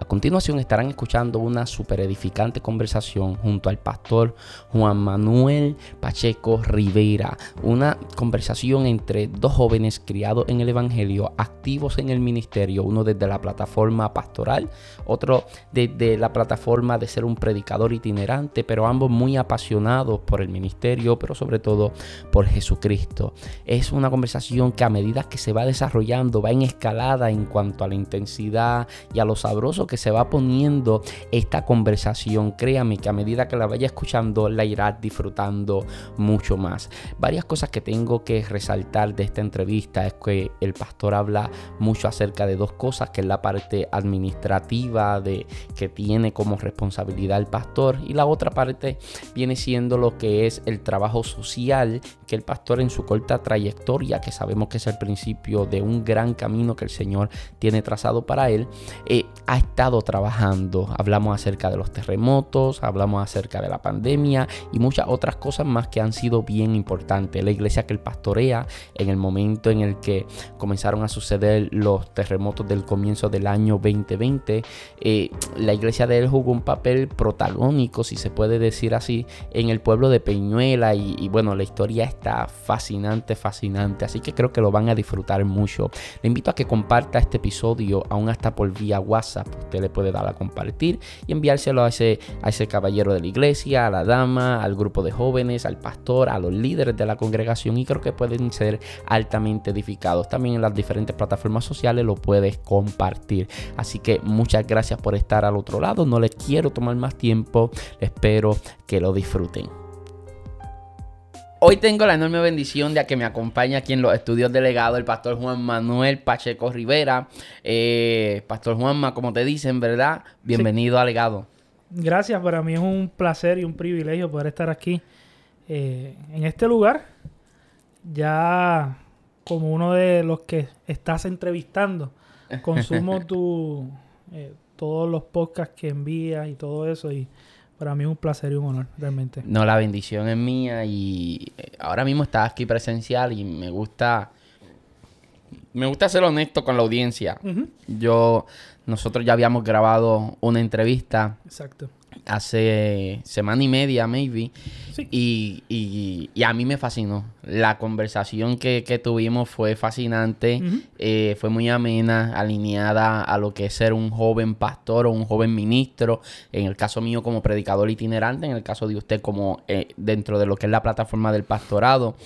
A continuación estarán escuchando una super edificante conversación junto al pastor Juan Manuel Pacheco Rivera. Una conversación entre dos jóvenes criados en el Evangelio, activos en el ministerio, uno desde la plataforma pastoral, otro desde la plataforma de ser un predicador itinerante, pero ambos muy apasionados por el ministerio, pero sobre todo por Jesucristo. Es una conversación que a medida que se va desarrollando va en escalada en cuanto a la intensidad y a lo sabroso que se va poniendo esta conversación, créame que a medida que la vaya escuchando la irás disfrutando mucho más. Varias cosas que tengo que resaltar de esta entrevista es que el pastor habla mucho acerca de dos cosas, que es la parte administrativa de que tiene como responsabilidad el pastor y la otra parte viene siendo lo que es el trabajo social que el pastor en su corta trayectoria, que sabemos que es el principio de un gran camino que el Señor tiene trazado para él, eh, ha estado trabajando. Hablamos acerca de los terremotos, hablamos acerca de la pandemia y muchas otras cosas más que han sido bien importantes. La iglesia que él pastorea en el momento en el que comenzaron a suceder los terremotos del comienzo del año 2020, eh, la iglesia de él jugó un papel protagónico, si se puede decir así, en el pueblo de Peñuela y, y bueno, la historia está fascinante, fascinante, así que creo que lo van a disfrutar mucho. Le invito a que comparta este episodio aún hasta por vía WhatsApp usted le puede dar a compartir y enviárselo a ese, a ese caballero de la iglesia, a la dama, al grupo de jóvenes, al pastor, a los líderes de la congregación y creo que pueden ser altamente edificados. También en las diferentes plataformas sociales lo puedes compartir. Así que muchas gracias por estar al otro lado. No les quiero tomar más tiempo. Espero que lo disfruten. Hoy tengo la enorme bendición de que me acompañe aquí en los estudios delegados el pastor Juan Manuel Pacheco Rivera. Eh, pastor Juanma, como te dicen, ¿verdad? Bienvenido a Legado. Gracias, para mí es un placer y un privilegio poder estar aquí eh, en este lugar. Ya como uno de los que estás entrevistando, consumo tu, eh, todos los podcasts que envías y todo eso y para mí es un placer y un honor, realmente. No, la bendición es mía y eh, ahora mismo estás aquí presencial y me gusta... Me gusta ser honesto con la audiencia. Yo... Nosotros ya habíamos grabado una entrevista. Exacto hace semana y media, maybe. Y, y, a mí me fascinó. La conversación que, tuvimos fue fascinante, eh, fue muy amena, alineada a lo que es ser un joven pastor o un joven ministro. En el caso mío como predicador itinerante, en el caso de usted como eh, dentro de lo que es la plataforma del pastorado.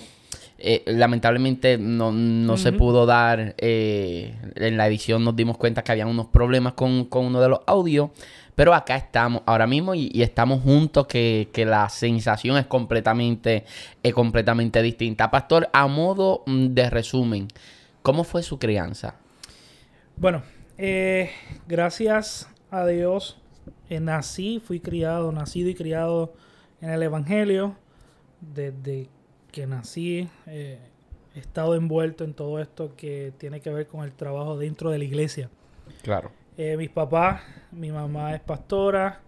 Eh, lamentablemente no, se pudo dar, en la edición nos dimos cuenta que había unos problemas con, con uno de los audios. Pero acá estamos ahora mismo y, estamos juntos, que, la sensación es completamente, completamente distinta. Pastor, a modo mm, de resumen, ¿cómo fue su crianza? Bueno, eh, gracias a Dios eh, nací, fui criado, nacido y criado en el Evangelio. Desde que nací eh, he estado envuelto en todo esto que tiene que ver con el trabajo dentro de la iglesia. Claro. Eh, mis papás, mi mamá es pastora,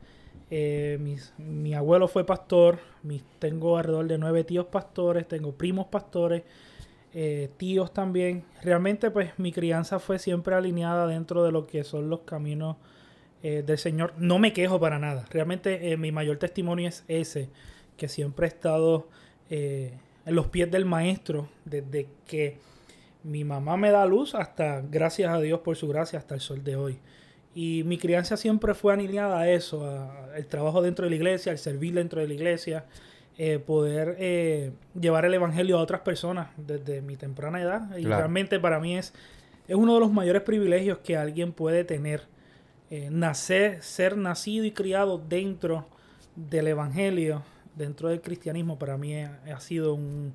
eh, mi abuelo fue pastor, mis, tengo alrededor de nueve tíos pastores, tengo primos pastores, eh, tíos también. Realmente pues mi crianza fue siempre alineada dentro de lo que son los caminos del Señor. No me quejo para nada. Realmente mi mayor testimonio es ese, que siempre he estado en los pies del maestro desde que mi mamá me da luz hasta, gracias a Dios por su gracia, hasta el sol de hoy. Y mi crianza siempre fue alineada a eso, al trabajo dentro de la iglesia, al servir dentro de la iglesia, eh, poder eh, llevar el evangelio a otras personas desde mi temprana edad. Y realmente para mí es, es uno de los mayores privilegios que alguien puede tener. Eh, nacer, ser nacido y criado dentro del evangelio, dentro del cristianismo, para mí ha, sido un,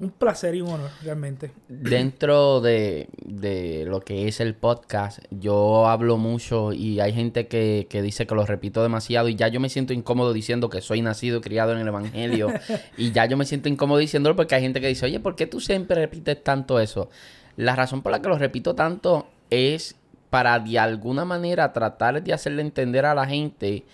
un placer y un honor, realmente. Dentro de, de, lo que es el podcast, yo hablo mucho y hay gente que, que, dice que lo repito demasiado y ya yo me siento incómodo diciendo que soy nacido y criado en el Evangelio y ya yo me siento incómodo diciéndolo porque hay gente que dice, oye, ¿por qué tú siempre repites tanto eso? La razón por la que lo repito tanto es para de alguna manera tratar de hacerle entender a la gente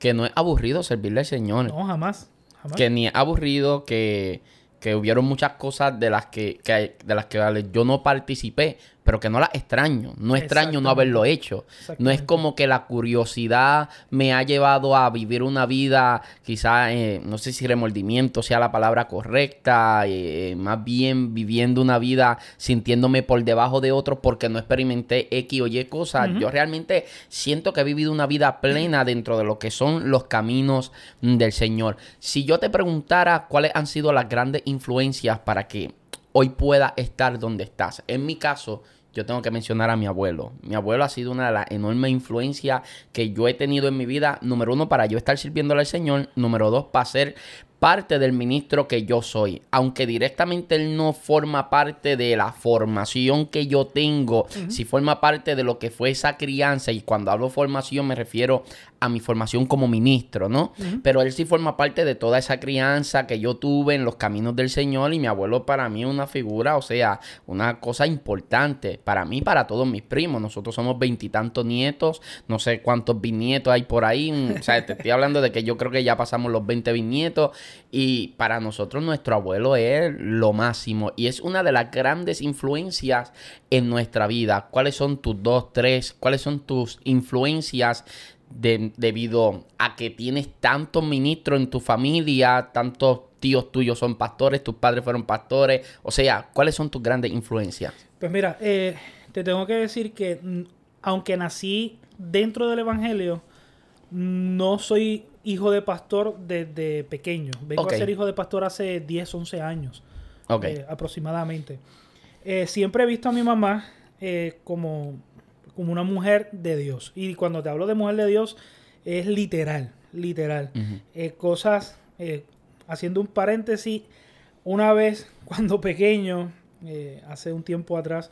que no es aburrido servirle al Señor. No, jamás. jamás. Que ni es aburrido, que que hubieron muchas cosas de las que, de las que yo no participé, pero que no las extraño. No extraño no haberlo hecho. No es como que la curiosidad me ha llevado a vivir una vida, quizá, eh, no sé si remordimiento sea la palabra correcta, eh, más bien viviendo una vida sintiéndome por debajo de otros porque no experimenté X o Y cosas. Yo realmente siento que he vivido una vida plena dentro de lo que son los caminos del Señor. Si yo te preguntara cuáles han sido las grandes influencias para que hoy pueda estar donde estás. En mi caso, yo tengo que mencionar a mi abuelo. Mi abuelo ha sido una de las enormes influencias que yo he tenido en mi vida. Número uno, para yo estar sirviéndole al Señor. Número dos, para ser parte del ministro que yo soy. Aunque directamente él no forma parte de la formación que yo tengo, si forma parte de lo que fue esa crianza. Y cuando hablo formación me refiero a mi formación como ministro, ¿no? Pero él sí forma parte de toda esa crianza que yo tuve en los caminos del Señor y mi abuelo para mí es una figura, o sea, una cosa importante para mí, para todos mis primos. Nosotros somos veintitantos nietos, no sé cuántos bisnietos hay por ahí, o sea, te estoy hablando de que yo creo que ya pasamos los 20 bisnietos y para nosotros nuestro abuelo es lo máximo y es una de las grandes influencias en nuestra vida. ¿Cuáles son tus dos, tres? ¿Cuáles son tus influencias debido a que tienes tantos ministros en tu familia, tantos tíos tuyos son pastores, tus padres fueron pastores, o sea, ¿cuáles son tus grandes influencias? Pues mira, eh, te tengo que decir que mm, aunque nací dentro del Evangelio, no soy hijo de pastor desde pequeño. Vengo a ser hijo de pastor hace 10, 11 años eh, aproximadamente. Eh, siempre he visto a mi mamá como como una mujer de Dios. Y cuando te hablo de mujer de Dios, es literal, literal. Eh, cosas, eh, haciendo un paréntesis, una vez cuando pequeño, eh, hace un tiempo atrás,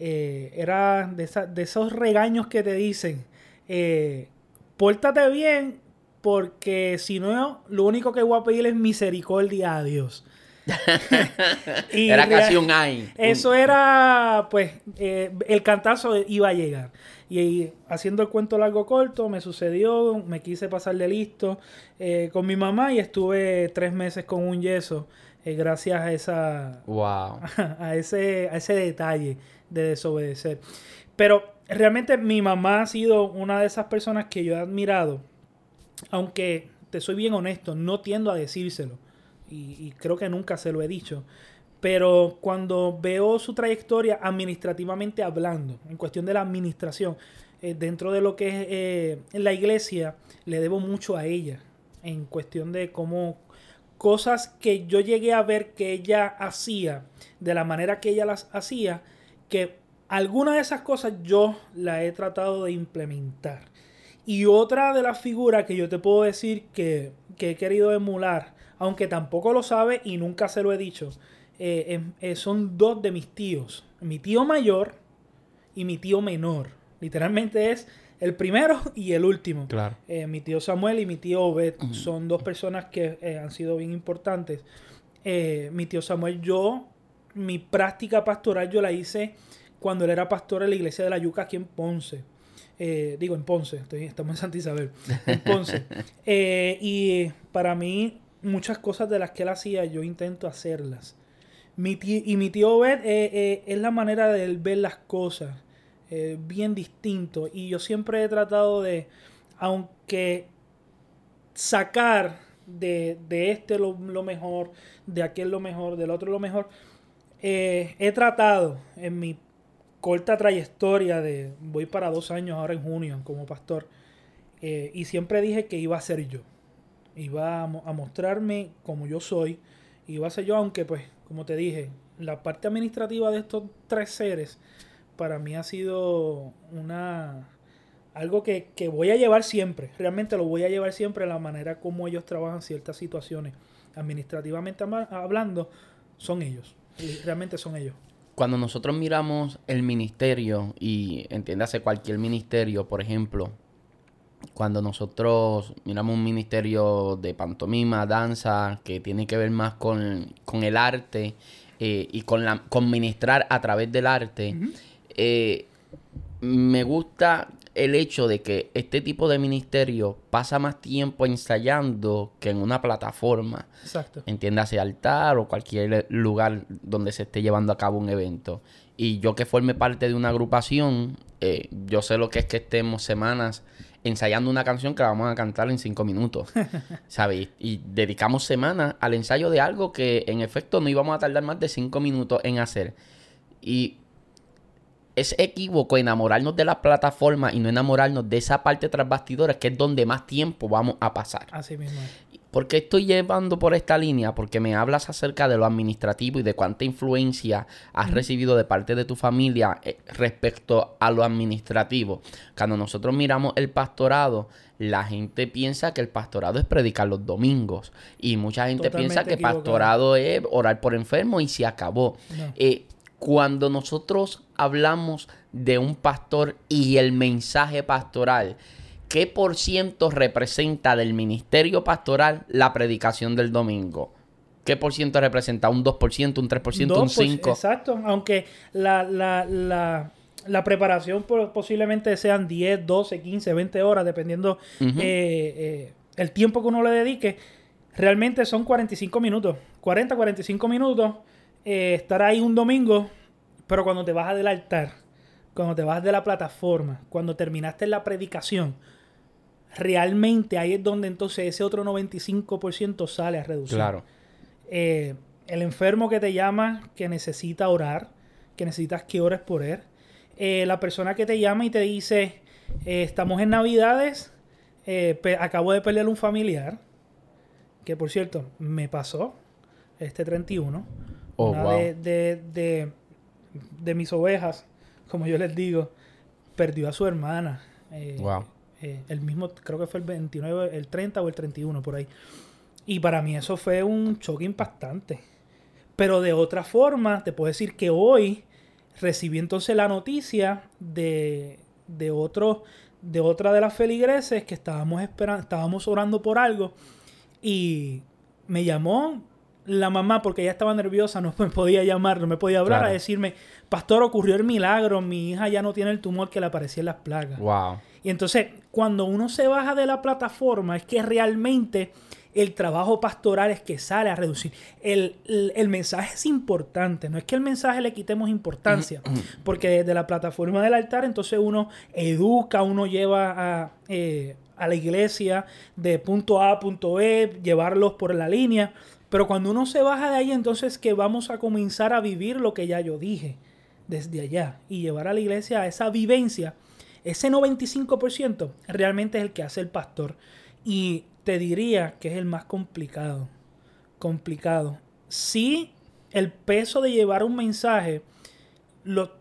era de, de, esos regaños que te dicen, pórtate bien, porque si no, lo único que voy a pedir es misericordia a Dios. era casi un ay. Eso era, pues, eh, el cantazo iba a llegar. Y, haciendo el cuento largo corto, me sucedió, me quise pasar de listo eh, con mi mamá y estuve tres meses con un yeso. Eh, gracias a esa wow. a ese, a ese detalle de desobedecer. Pero realmente mi mamá ha sido una de esas personas que yo he admirado, aunque te soy bien honesto, no tiendo a decírselo y, creo que nunca se lo he dicho. Pero cuando veo su trayectoria administrativamente hablando, en cuestión de la administración, eh, dentro de lo que es eh, la iglesia, le debo mucho a ella. En cuestión de cómo cosas que yo llegué a ver que ella hacía, de la manera que ella las hacía, que alguna de esas cosas yo la he tratado de implementar. Y otra de las figuras que yo te puedo decir que, que he querido emular aunque tampoco lo sabe y nunca se lo he dicho. Eh, em, eh, son dos de mis tíos. Mi tío mayor y mi tío menor. Literalmente es el primero y el último. Claro. Eh, mi tío Samuel y mi tío Obed son dos personas que han sido bien importantes. mi tío Samuel, yo, mi práctica pastoral yo la hice cuando él era pastor en la iglesia de la Yuca aquí en Ponce. Digo, en Ponce, estamos en Santa Isabel, en Ponce. y para mí muchas cosas de las que él hacía, yo intento hacerlas. Mi y mi tío Obed eh, eh, es la manera de él ver las cosas eh, bien distinto. Y yo siempre he tratado de, aunque sacar de, este lo, mejor, de aquel lo mejor, del otro lo mejor, he tratado en mi corta trayectoria de, voy para dos años ahora en junio como pastor, y siempre dije que iba a ser yo iba a, a mostrarme como yo soy, iba a ser yo, aunque pues, como te dije, la parte administrativa de estos tres seres para mí ha sido una algo que, voy a llevar siempre, realmente lo voy a llevar siempre la manera como ellos trabajan ciertas situaciones administrativamente hablando, son ellos. Realmente son ellos. Cuando nosotros miramos el ministerio, y entiéndase cualquier ministerio, por ejemplo, cuando nosotros miramos un ministerio de pantomima, danza, que tiene que ver más con, el arte eh, y con, la, con ministrar a través del arte, eh, me gusta el hecho de que este tipo de ministerio pasa más tiempo ensayando que en una plataforma. Exacto. Entiéndase altar o cualquier lugar donde se esté llevando a cabo un evento. Y yo que forme parte de una agrupación, eh, yo sé lo que es que estemos semanas ensayando una canción que la vamos a cantar en cinco minutos, ¿sabes? Y dedicamos semanas al ensayo de algo que en efecto no íbamos a tardar más de cinco minutos en hacer. Y es equívoco enamorarnos de la plataforma y no enamorarnos de esa parte tras bastidores que es donde más tiempo vamos a pasar. Así mismo. ¿Por qué estoy llevando por esta línea? Porque me hablas acerca de lo administrativo y de cuánta influencia has recibido de parte de tu familia eh, respecto a lo administrativo. Cuando nosotros miramos el pastorado, la gente piensa que el pastorado es predicar los domingos. Y mucha gente piensa que pastorado es orar por enfermos y se acabó. Eh, cuando nosotros hablamos de un pastor y el mensaje pastoral, ¿qué por ciento representa del ministerio pastoral la predicación del domingo? ¿Qué por ciento representa? ¿Un 2%, un 3%, un 5%? Exacto, aunque la, la, preparación posiblemente sean 10, 12, 15, 20 horas, dependiendo eh, eh, el tiempo que uno le dedique, realmente son 45 minutos. 40, 45 minutos eh, estar ahí un domingo, pero cuando te vas del altar, cuando te vas de la plataforma, cuando terminaste la predicación, realmente ahí es donde entonces ese otro 95% sale a reducir. Claro. Eh, el enfermo que te llama, que necesita orar, que necesitas que ores por él. Eh, la persona que te llama y te dice, estamos en Navidades, acabo de perder un familiar, que por cierto, me pasó este 31 Oh, de, de, mis ovejas, como yo les digo, perdió a su hermana. Eh, wow. Eh, el mismo, creo que fue el 29, el 30 o el 31 por ahí. Y para mí eso fue un choque impactante. Pero de otra forma, te puedo decir que hoy recibí entonces la noticia de, de otro, de otra de las feligreses que estábamos esperando, estábamos orando por algo y me llamó la mamá, porque ella estaba nerviosa, no me podía llamar, no me podía hablar, a decirme, pastor, ocurrió el milagro, mi hija ya no tiene el tumor que le aparecía en las plagas. Wow. Y entonces, cuando uno se baja de la plataforma, es que realmente el trabajo pastoral es que sale a reducir. El, mensaje es importante, no es que el mensaje le quitemos importancia, porque desde la plataforma del altar entonces uno educa, uno lleva a, eh, a la iglesia de punto A a punto E, llevarlos por la línea, pero cuando uno se baja de ahí, entonces que vamos a comenzar a vivir lo que ya yo dije desde allá y llevar a la iglesia a esa vivencia. Ese 95% realmente es el que hace el pastor. Y te diría que es el más complicado. Complicado. Sí, el peso de llevar un mensaje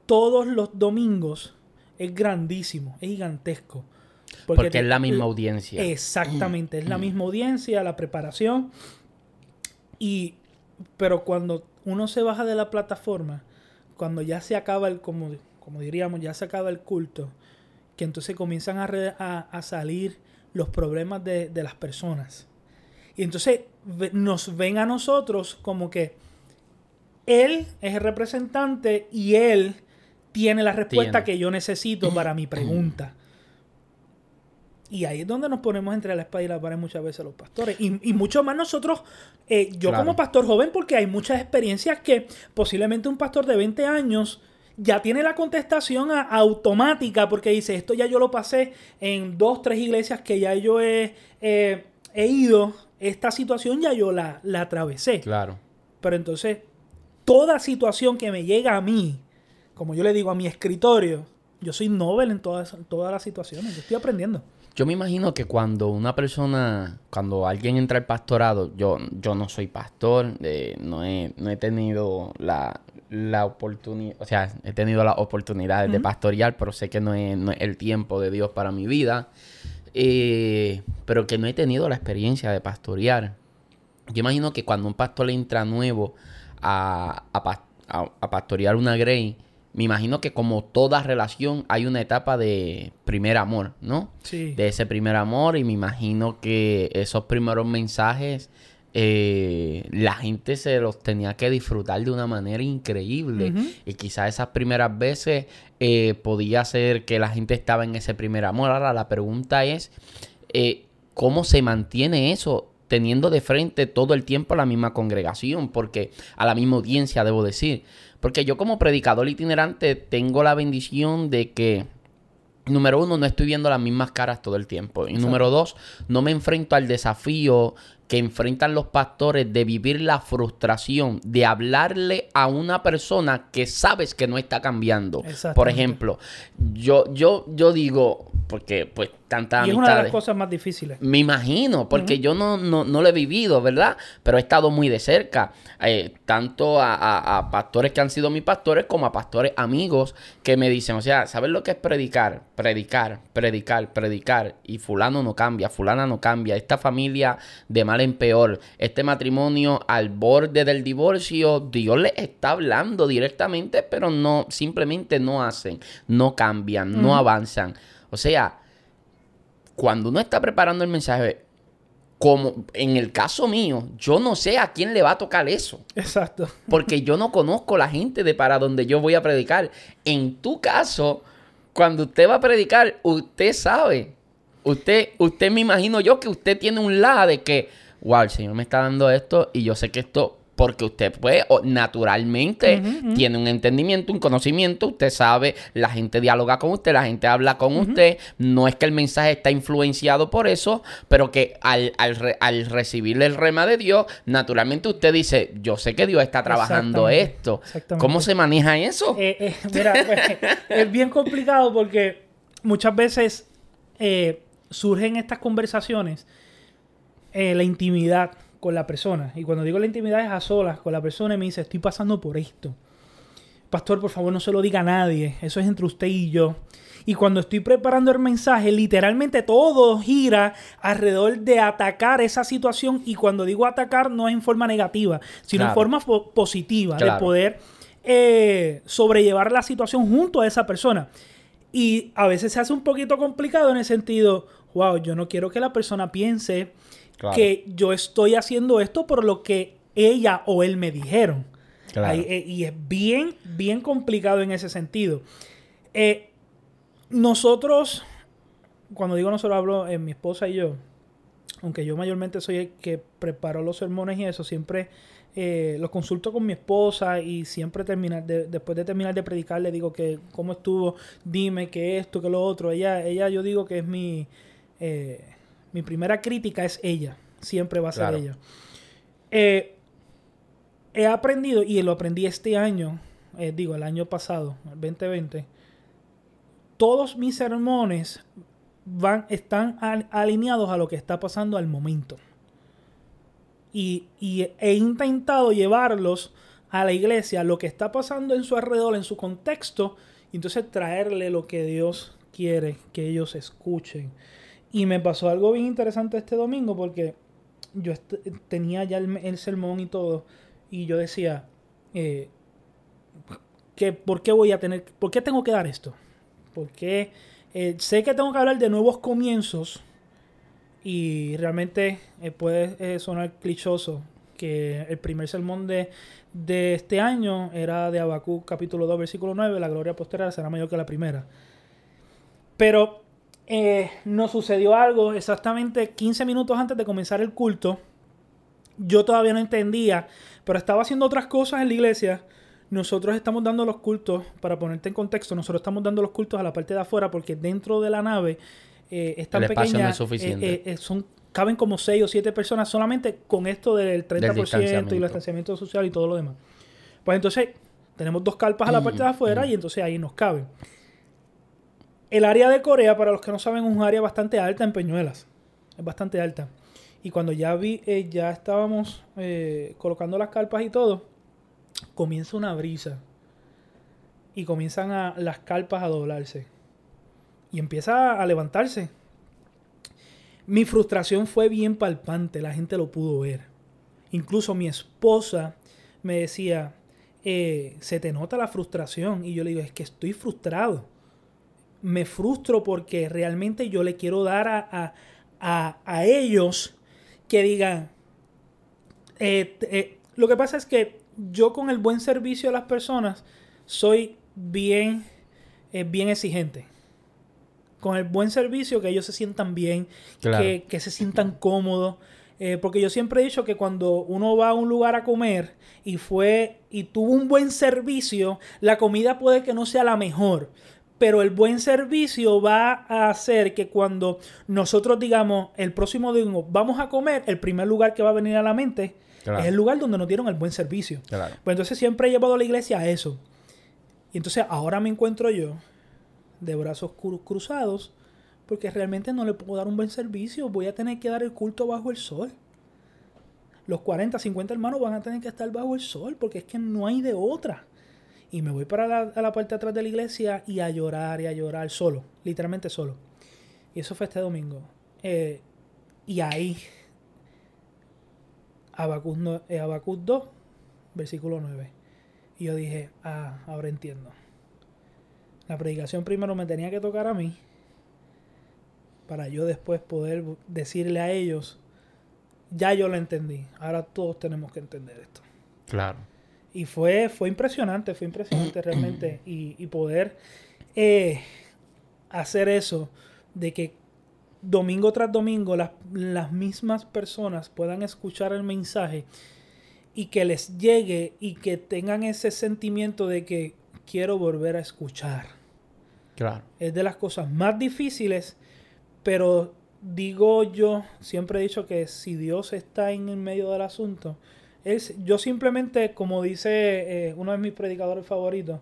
todos los domingos es grandísimo, es gigantesco. Porque, es la misma audiencia. Exactamente, es la misma audiencia, la preparación. Y, pero cuando uno se baja de la plataforma, cuando ya se acaba el, como, como diríamos, ya se acaba el culto, que entonces comienzan a, a, salir los problemas de, las personas. Y entonces nos ven a nosotros como que él es el representante y él tiene la respuesta que yo necesito para mi pregunta. Y ahí es donde nos ponemos entre la espada y la pared muchas veces los pastores. Y, mucho más nosotros, eh, yo como pastor joven, porque hay muchas experiencias que posiblemente un pastor de 20 años ya tiene la contestación automática porque dice, esto ya yo lo pasé en dos, tres iglesias que ya yo he, he ido, esta situación ya yo la, la atravesé. Claro. Pero entonces, toda situación que me llega a mí, como yo le digo a mi escritorio, yo soy novel en todas, todas las situaciones, yo estoy aprendiendo. Yo me imagino que cuando una persona, cuando alguien entra al pastorado, yo, yo no soy pastor, eh, no, he, no he tenido la, oportunidad, o sea, he tenido las oportunidades de pastorear, pero sé que no es, el tiempo de Dios para mi vida, eh, pero que no he tenido la experiencia de pastorear. Yo imagino que cuando un pastor entra nuevo a, a, pastorear una Grey, me imagino que como toda relación hay una etapa de primer amor, ¿no? Sí. De ese primer amor y me imagino que esos primeros mensajes eh, la gente se los tenía que disfrutar de una manera increíble. Y quizás esas primeras veces eh, podía ser que la gente estaba en ese primer amor. Ahora la pregunta es, eh, ¿cómo se mantiene eso? teniendo de frente todo el tiempo a la misma congregación, porque a la misma audiencia, debo decir. Porque yo como predicador itinerante tengo la bendición de que Número uno, no estoy viendo las mismas caras todo el tiempo. Y número dos, no me enfrento al desafío que enfrentan los pastores de vivir la frustración de hablarle a una persona que sabes que no está cambiando. Por ejemplo, yo, yo, yo digo, porque pues tantas Y es una de las cosas más difíciles. Me imagino, porque yo no, no, no, lo he vivido, ¿verdad? Pero he estado muy de cerca, eh, tanto a, pastores que han sido mis pastores como a pastores amigos que me dicen, o sea, ¿sabes lo que es predicar? Predicar, predicar, predicar. Y fulano no cambia, fulana no cambia. Esta familia de mal en peor, este matrimonio al borde del divorcio, Dios les está hablando directamente, pero no, simplemente no hacen, no cambian, no avanzan. O sea, cuando uno está preparando el mensaje, como en el caso mío, yo no sé a quién le va a tocar eso. Exacto. Porque yo no conozco la gente de para donde yo voy a predicar. En tu caso, cuando usted va a predicar, usted sabe. Usted, usted me imagino yo que usted tiene un la de que, wow, el Señor me está dando esto y yo sé que esto porque usted pues naturalmente tiene un entendimiento, un conocimiento, usted sabe, la gente dialoga con usted, la gente habla con usted, no es que el mensaje está influenciado por eso, pero que al, al, recibir el rema de Dios, naturalmente usted dice, yo sé que Dios está trabajando esto. ¿Cómo se maneja eso? Eh, eh, mira, pues, es bien complicado porque muchas veces eh, surgen estas conversaciones, la intimidad con la persona. Y cuando digo la intimidad es a solas con la persona y me dice, estoy pasando por esto. Pastor, por favor, no se lo diga a nadie. Eso es entre usted y yo. Y cuando estoy preparando el mensaje, literalmente todo gira alrededor de atacar esa situación. Y cuando digo atacar, no es en forma negativa, sino en forma positiva, de poder eh, sobrellevar la situación junto a esa persona. Y a veces se hace un poquito complicado en el sentido, wow, yo no quiero que la persona piense que yo estoy haciendo esto por lo que ella o él me dijeron. Eh, y es bien, bien complicado en ese sentido. Eh, nosotros, cuando digo nosotros hablo en mi esposa y yo, aunque yo mayormente soy el que preparó los sermones y eso, siempre eh, los consulto con mi esposa y siempre terminar después de terminar de predicar le digo que cómo estuvo, dime que esto, que lo otro. Ella, ella yo digo que es mi mi primera crítica es ella. Siempre va a ser ella. Eh, he aprendido, y lo aprendí este año, eh, digo, el año pasado, el 2020. Todos mis sermones van, están alineados a lo que está pasando al momento. Y, y, he intentado llevarlos a la iglesia, lo que está pasando en su alrededor, en su contexto, y entonces traerle lo que Dios quiere que ellos escuchen. Y me pasó algo bien interesante este domingo porque yo tenía ya el, sermón y todo. Y yo decía, eh, que, ¿por qué voy a tener, por qué tengo que dar esto? Porque eh, sé que tengo que hablar de nuevos comienzos y realmente eh, puede sonar clichoso que el primer sermón de, de este año era de Habacuc capítulo 2 versículo 9, la gloria posterior será mayor que la primera. Pero eh, nos sucedió algo exactamente 15 minutos antes de comenzar el culto. Yo todavía no entendía, pero estaba haciendo otras cosas en la iglesia. Nosotros estamos dando los cultos, para ponerte en contexto, nosotros estamos dando los cultos a la parte de afuera porque dentro de la nave eh, es tan pequeña. Eh, eh, son, caben como 6 o 7 personas solamente con esto del 30% y el distanciamiento social y todo lo demás. Pues entonces tenemos dos carpas a la parte de afuera y entonces ahí nos caben. El área de Corea, para los que no saben, es un área bastante alta en Peñuelas. Es bastante alta. Y cuando ya vi, eh, ya estábamos eh, colocando las carpas y todo, comienza una brisa. Y comienzan a, las carpas a doblarse. Y empieza a levantarse. Mi frustración fue bien palpante, la gente lo pudo ver. Incluso mi esposa me decía, eh, se te nota la frustración. Y yo le digo, es que estoy frustrado. Me frustro porque realmente yo le quiero dar a, a, a, ellos que digan, eh, eh, lo que pasa es que yo con el buen servicio a las personas soy bien, bien exigente. Con el buen servicio, que ellos se sientan bien, que, que, se sientan cómodos. Eh, porque yo siempre he dicho que cuando uno va a un lugar a comer y fue y tuvo un buen servicio, la comida puede que no sea la mejor, pero el buen servicio va a hacer que cuando nosotros digamos el próximo domingo vamos a comer, el primer lugar que va a venir a la mente es el lugar donde nos dieron el buen servicio. Pues entonces siempre he llevado a la iglesia a eso. Y entonces ahora me encuentro yo de brazos cruzados porque realmente no le puedo dar un buen servicio. Voy a tener que dar el culto bajo el sol. Los 40, 50 hermanos van a tener que estar bajo el sol porque es que no hay de otra. Y me voy para la, a la parte de atrás de la iglesia y a llorar y a llorar solo, literalmente solo. Y eso fue este domingo. Eh, y ahí, Abacus, no, 2, eh, versículo 9. Y yo dije, ah, ahora entiendo. La predicación primero me tenía que tocar a mí para yo después poder decirle a ellos, ya yo lo entendí, ahora todos tenemos que entender esto. Claro. Y fue, fue impresionante, fue impresionante realmente. Y, poder eh, hacer eso, de que domingo tras domingo las, las mismas personas puedan escuchar el mensaje y que les llegue y que tengan ese sentimiento de que quiero volver a escuchar. Claro. Es de las cosas más difíciles pero digo yo, siempre he dicho que si Dios está en el medio del asunto, es, yo simplemente, como dice eh, uno de mis predicadores favoritos,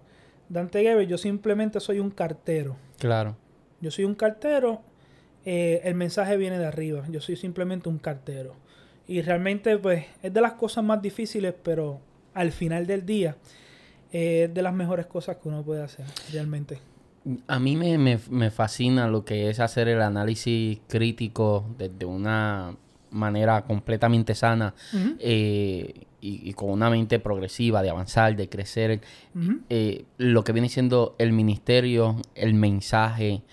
Dante Gebel, yo simplemente soy un cartero. Claro. Yo soy un cartero, eh, el mensaje viene de arriba, yo soy simplemente un cartero. Y realmente, pues, es de las cosas más difíciles, pero al final del día, es de las mejores cosas que uno puede hacer, realmente. A mí me, fascina lo que es hacer el análisis crítico desde una manera completamente sana eh, y, con una mente progresiva, de avanzar, de crecer. Eh, lo que viene siendo el ministerio, el mensaje,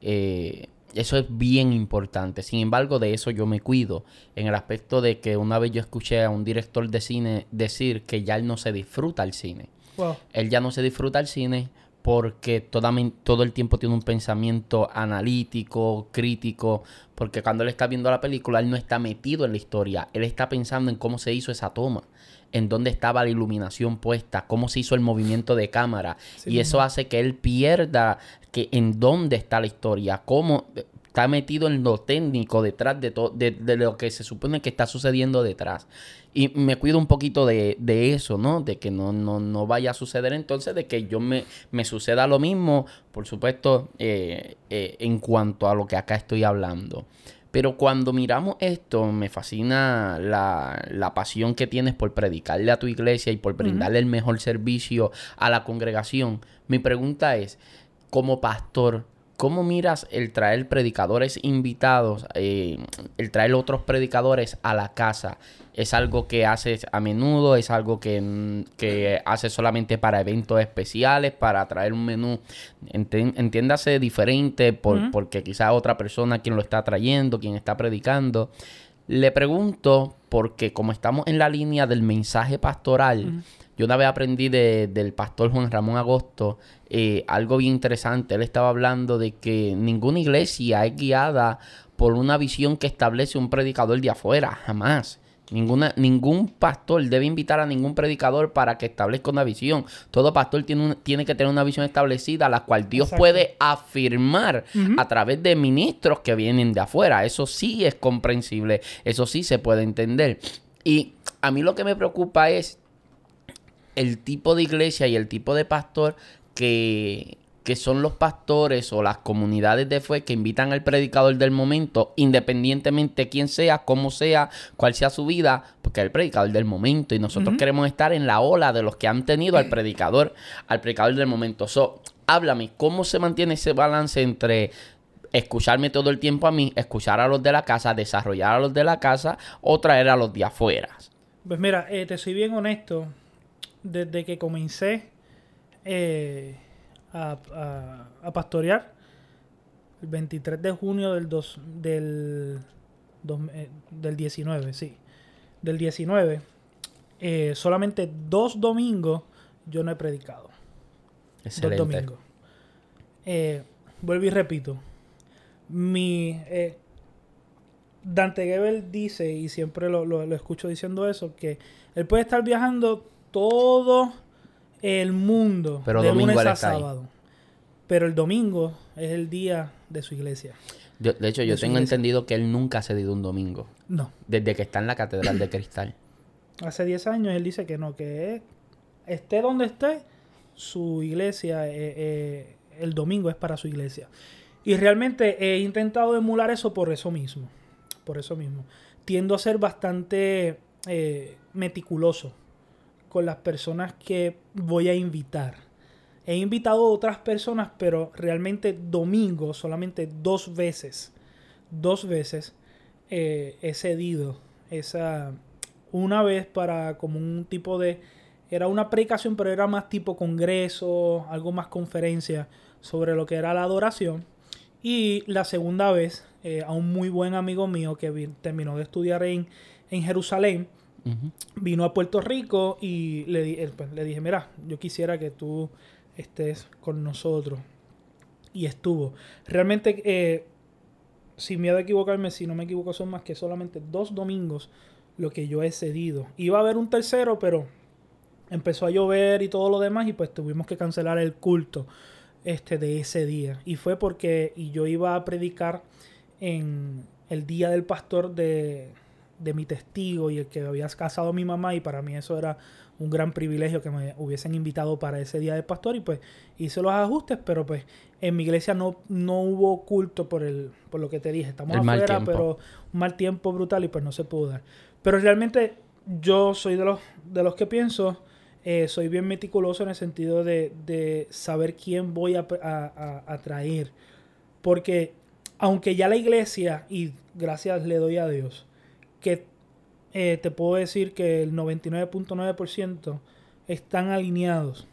eh, eso es bien importante. Sin embargo, de eso yo me cuido. En el aspecto de que una vez yo escuché a un director de cine decir que ya él no se disfruta el cine. Él ya no se disfruta el cine porque todo el tiempo tiene un pensamiento analítico, crítico, porque cuando él está viendo la película, él no está metido en la historia, él está pensando en cómo se hizo esa toma, en dónde estaba la iluminación puesta, cómo se hizo el movimiento de cámara, y eso hace que él pierda que en dónde está la historia, cómo está metido en lo técnico detrás de, de, de lo que se supone que está sucediendo detrás. Y me cuido un poquito de, eso, ¿no? De que no, no, vaya a suceder entonces, de que yo me, me suceda lo mismo, por supuesto, eh, eh, en cuanto a lo que acá estoy hablando. Pero cuando miramos esto, me fascina la, la, pasión que tienes por predicarle a tu iglesia y por brindarle el mejor servicio a la congregación. Mi pregunta es, como pastor, ¿Cómo miras el traer predicadores invitados, eh, el traer otros predicadores a la casa? ¿Es algo que haces a menudo? ¿Es algo que, mm, que haces solamente para eventos especiales, para traer un menú, entiéndase, diferente, por, porque quizá otra persona quien lo está trayendo, quien está predicando? Le pregunto porque como estamos en la línea del mensaje pastoral, yo una vez aprendí del pastor Juan Ramón Agosto eh, algo bien interesante. Él estaba hablando de que ninguna iglesia es guiada por una visión que establece un predicador de afuera, jamás. Ninguna, ningún pastor debe invitar a ningún predicador para que establezca una visión. Todo pastor tiene, tiene que tener una visión establecida, la cual Dios puede afirmar a través de ministros que vienen de afuera. Eso sí es comprensible, eso sí se puede entender. Y a mí lo que me preocupa es el tipo de iglesia y el tipo de pastor que, que son los pastores o las comunidades de fe que invitan al predicador del momento, independientemente quién sea, cómo sea, cuál sea su vida, porque es el predicador del momento y nosotros queremos estar en la ola de los que han tenido al predicador, al predicador del momento. So, háblame, ¿cómo se mantiene ese balance entre escucharme todo el tiempo a mí, escuchar a los de la casa, desarrollar a los de la casa o traer a los de afuera? Pues mira, eh, te soy bien honesto desde que comencé eh, a, a- a pastorear, el 23 de junio del, dos, del, dos- eh, del 19, sí, del 19, eh, solamente dos domingos yo no he predicado. Excelente. Dos domingos. Vuelvo y repito. Mi. eh, Dante Gebel dice, y siempre lo, lo- lo escucho diciendo eso, que él puede estar viajando todo el mundo Pero de domingo lunes a ahí. sábado. Pero el domingo es el día de su iglesia. Yo- de hecho, yo de tengo entendido que él nunca ha cedido un domingo. No. Desde que está en la Catedral de Cristal. Hace 10 años él dice que no, que es- esté donde esté, su iglesia, eh, eh, el domingo es para su iglesia. Y realmente he intentado emular eso por eso mismo. Por eso mismo. Tiendo a ser bastante eh, meticuloso con las personas que voy a invitar. He invitado a otras personas, pero realmente domingo, solamente dos veces, dos veces eh, he cedido esa, una vez para como un tipo de era una predicación pero era más tipo congreso algo más conferencia sobre lo que era la adoración y la segunda vez eh, a un muy buen amigo mío que terminó de estudiar en, en Jerusalén Vino a Puerto Rico y le, eh, pues, le dije, mira, yo quisiera que tú estés con nosotros. Y estuvo. Realmente, eh, sin miedo a equivocarme, si no me equivoco, son más que solamente dos domingos lo que yo he cedido. Iba a haber un tercero, pero empezó a llover y todo lo demás y pues tuvimos que cancelar el culto este de ese día. Y fue porque yo iba a predicar en el día del pastor de, de mi testigo y el que había casado a mi mamá y para mí eso era un gran privilegio que me hubiesen invitado para ese día del pastor y pues hice los ajustes, pero pues en mi iglesia no, no hubo culto por el por lo que te dije, estamos El afuera, pero un mal tiempo brutal y pues no se pudo dar. Pero realmente yo soy de los de los que pienso eh, soy bien meticuloso en el sentido de, de saber quién voy a, a- a- a traer. Porque aunque ya la iglesia, y gracias le doy a Dios, que eh, te puedo decir que el 99.9% están alineados.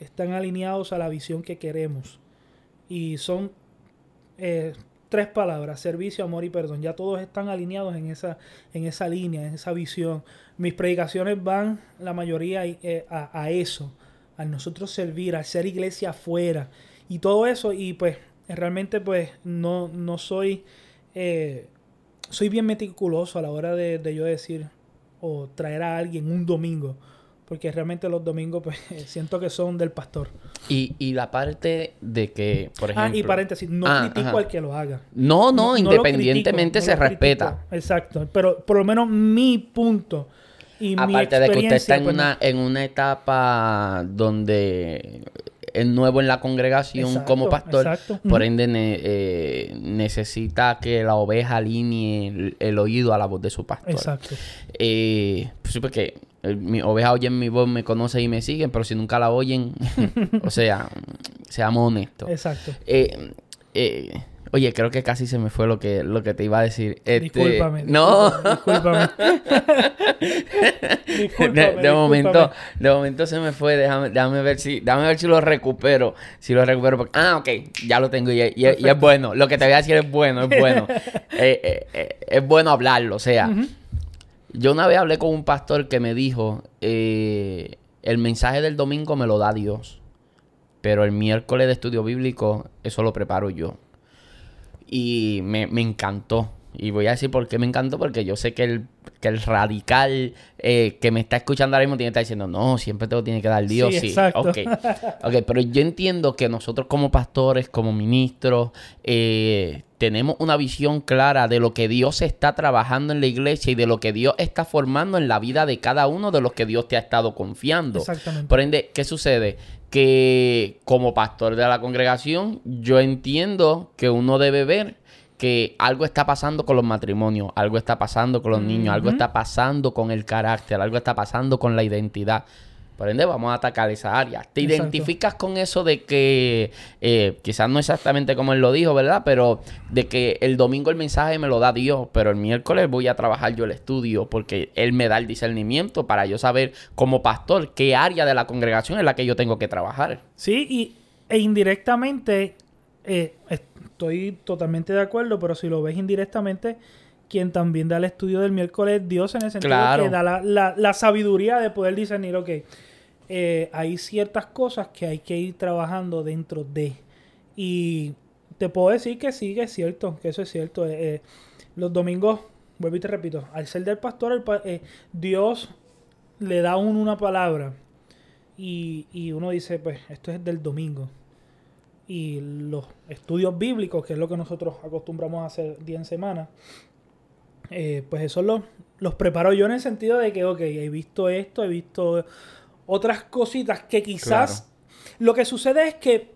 Están alineados a la visión que queremos. Y son eh, tres palabras, servicio, amor y perdón. Ya todos están alineados en esa, en esa línea, en esa visión. Mis predicaciones van, la mayoría, eh, a, a eso, a nosotros servir, al ser iglesia afuera y todo eso. Y pues realmente pues no, no soy, soy bien meticuloso a la hora de, de yo decir o traer a alguien un domingo. Porque realmente los domingos pues siento que son del pastor. Y, y la parte de que, por ejemplo... ah, y paréntesis, no Ah, critico ajá. al que lo haga. No, no, independientemente critico, se no respeta. Exacto. Pero por lo menos mi punto y mi Aparte de que usted está en pues, una, en una etapa donde es nuevo en la congregación Exacto, como pastor, exacto. por ende ne- eh, necesita que la oveja alinee el, el oído a la voz de su pastor. Exacto. Eh, pues sí, porque eh, mi oveja oyen mi voz, me conoce y me siguen, pero si nunca la oyen, o sea, seamos honestos. Exacto. Eh, oye, creo que casi se me fue lo que, lo que te iba a decir. Este, Discúlpame. No. Discúlpame. De, Discúlpame, de momento, discúlpame. de momento se me fue. Déjame, déjame ver si, déjame ver si lo recupero. Si lo recupero. porque- ah, ok, ya lo tengo y, y- y es bueno. Lo que te voy a decir es bueno, es bueno. Eh, eh, eh, es bueno hablarlo. O sea, yo una vez hablé con un pastor que me dijo: el mensaje del domingo me lo da Dios, pero el miércoles de estudio bíblico, eso lo preparo yo. Y me, me encantó. Y voy a decir por qué me encantó, porque yo sé que el, que el radical eh, que me está escuchando ahora mismo tiene que estar diciendo, no, siempre te lo tiene que dar Dios. Sí, Sí, exacto. ok. Ok, pero yo entiendo que nosotros como pastores, como ministros, eh, tenemos una visión clara de lo que Dios está trabajando en la iglesia y de lo que Dios está formando en la vida de cada uno de los que Dios te ha estado confiando. Exactamente. Por ende, ¿qué sucede? Que como pastor de la congregación, yo entiendo que uno debe ver que algo está pasando con los matrimonios, algo está pasando con los niños, algo está pasando con el carácter, algo está pasando con la identidad. Por ende, vamos a atacar esa área. ¿Te identificas con eso de que, eh, quizás no exactamente como él lo dijo, ¿verdad? Pero de que el domingo el mensaje me lo da Dios, pero el miércoles voy a trabajar yo el estudio porque Él me da el discernimiento para yo saber como pastor qué área de la congregación es la que yo tengo que trabajar. Sí, y, e indirectamente, eh, estoy totalmente de acuerdo, pero si lo ves indirectamente quien también da el estudio del miércoles Dios en el sentido de que da la, la, sabiduría de poder discernir, ok, eh, hay ciertas cosas que hay que ir trabajando dentro de. Y te puedo decir que sí, que es cierto, que eso es cierto. Eh, eh, los domingos, vuelvo y te repito, al ser del pastor, Dios le da uno una palabra y, y uno dice, pues esto es del domingo. Y los estudios bíblicos, que es lo que nosotros acostumbramos a hacer día en semana, eh, pues eso los, los preparo yo en el sentido de que, ok, he visto esto, he visto otras cositas que quizás... Lo que sucede es que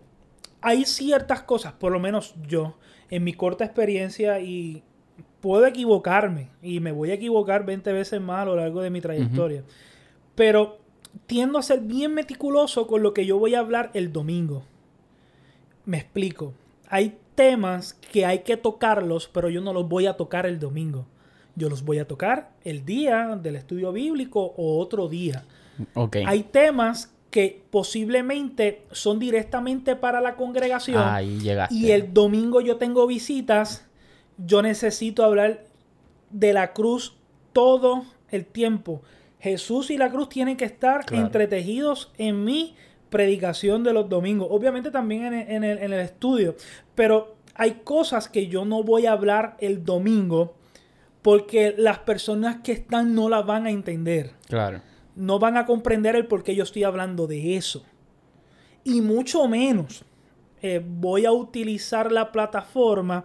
hay ciertas cosas, por lo menos yo, en mi corta experiencia y puedo equivocarme y me voy a equivocar 20 veces más a lo largo de mi trayectoria. Pero tiendo a ser bien meticuloso con lo que yo voy a hablar el domingo. Me explico. Hay temas que hay que tocarlos, pero yo no los voy a tocar el domingo. Yo los voy a tocar el día del estudio bíblico o otro día. Okay. Hay temas que posiblemente son directamente para la congregación. Ahí llegaste. Y el domingo yo tengo visitas. Yo necesito hablar de la cruz todo el tiempo. Jesús y la cruz tienen que estar entretejidos en mi predicación de los domingos. Obviamente también en el, en el estudio. Pero hay cosas que yo no voy a hablar el domingo porque las personas que están no las van a entender. Claro. No van a comprender el por qué yo estoy hablando de eso. Y mucho menos eh, voy a utilizar la plataforma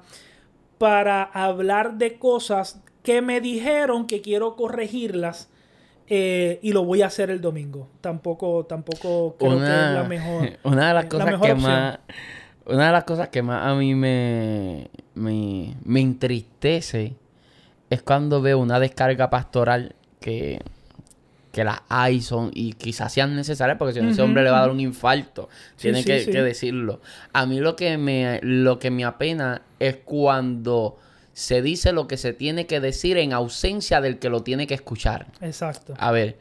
para hablar de cosas que me dijeron que quiero corregirlas eh, y lo voy a hacer el domingo. Tampoco, tampoco creo que es la mejor. Una de las cosas que más. Una de las cosas que más a mí me, me, me entristece es cuando veo una descarga pastoral que, que las hay son y quizás sean necesarias porque si no ese hombre le va a dar un infarto. Tiene que, decirlo. A mí lo que me lo que me apena es cuando se dice lo que se tiene que decir en ausencia del que lo tiene que escuchar. Exacto. A ver,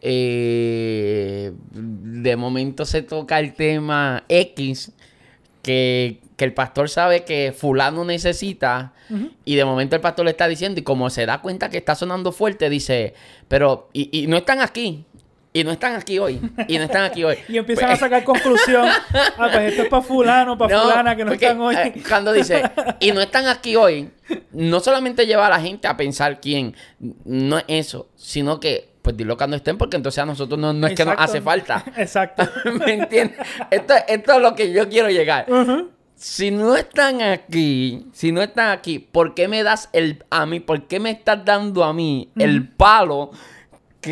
eh, de momento se toca el tema X que, el pastor sabe que fulano necesita y de momento el pastor le está diciendo y como se da cuenta que está sonando fuerte, dice, pero, y, no están aquí. Y no están aquí hoy. Y no están aquí hoy. y empiezan a pues sacar conclusión. Ah, pues esto es para fulano, para fulana que no están hoy. Eh, cuando dice, y no están aquí hoy, no solamente lleva a la gente a pensar quién, no es eso, sino que pues dilo cuando estén, porque entonces a nosotros no, es que nos hace falta. Exacto. ¿Me entiendes? Esto, esto, es lo que yo quiero llegar. Si no están aquí, si no están aquí, ¿por qué me das el a mí? ¿Por qué me estás dando a mí el palo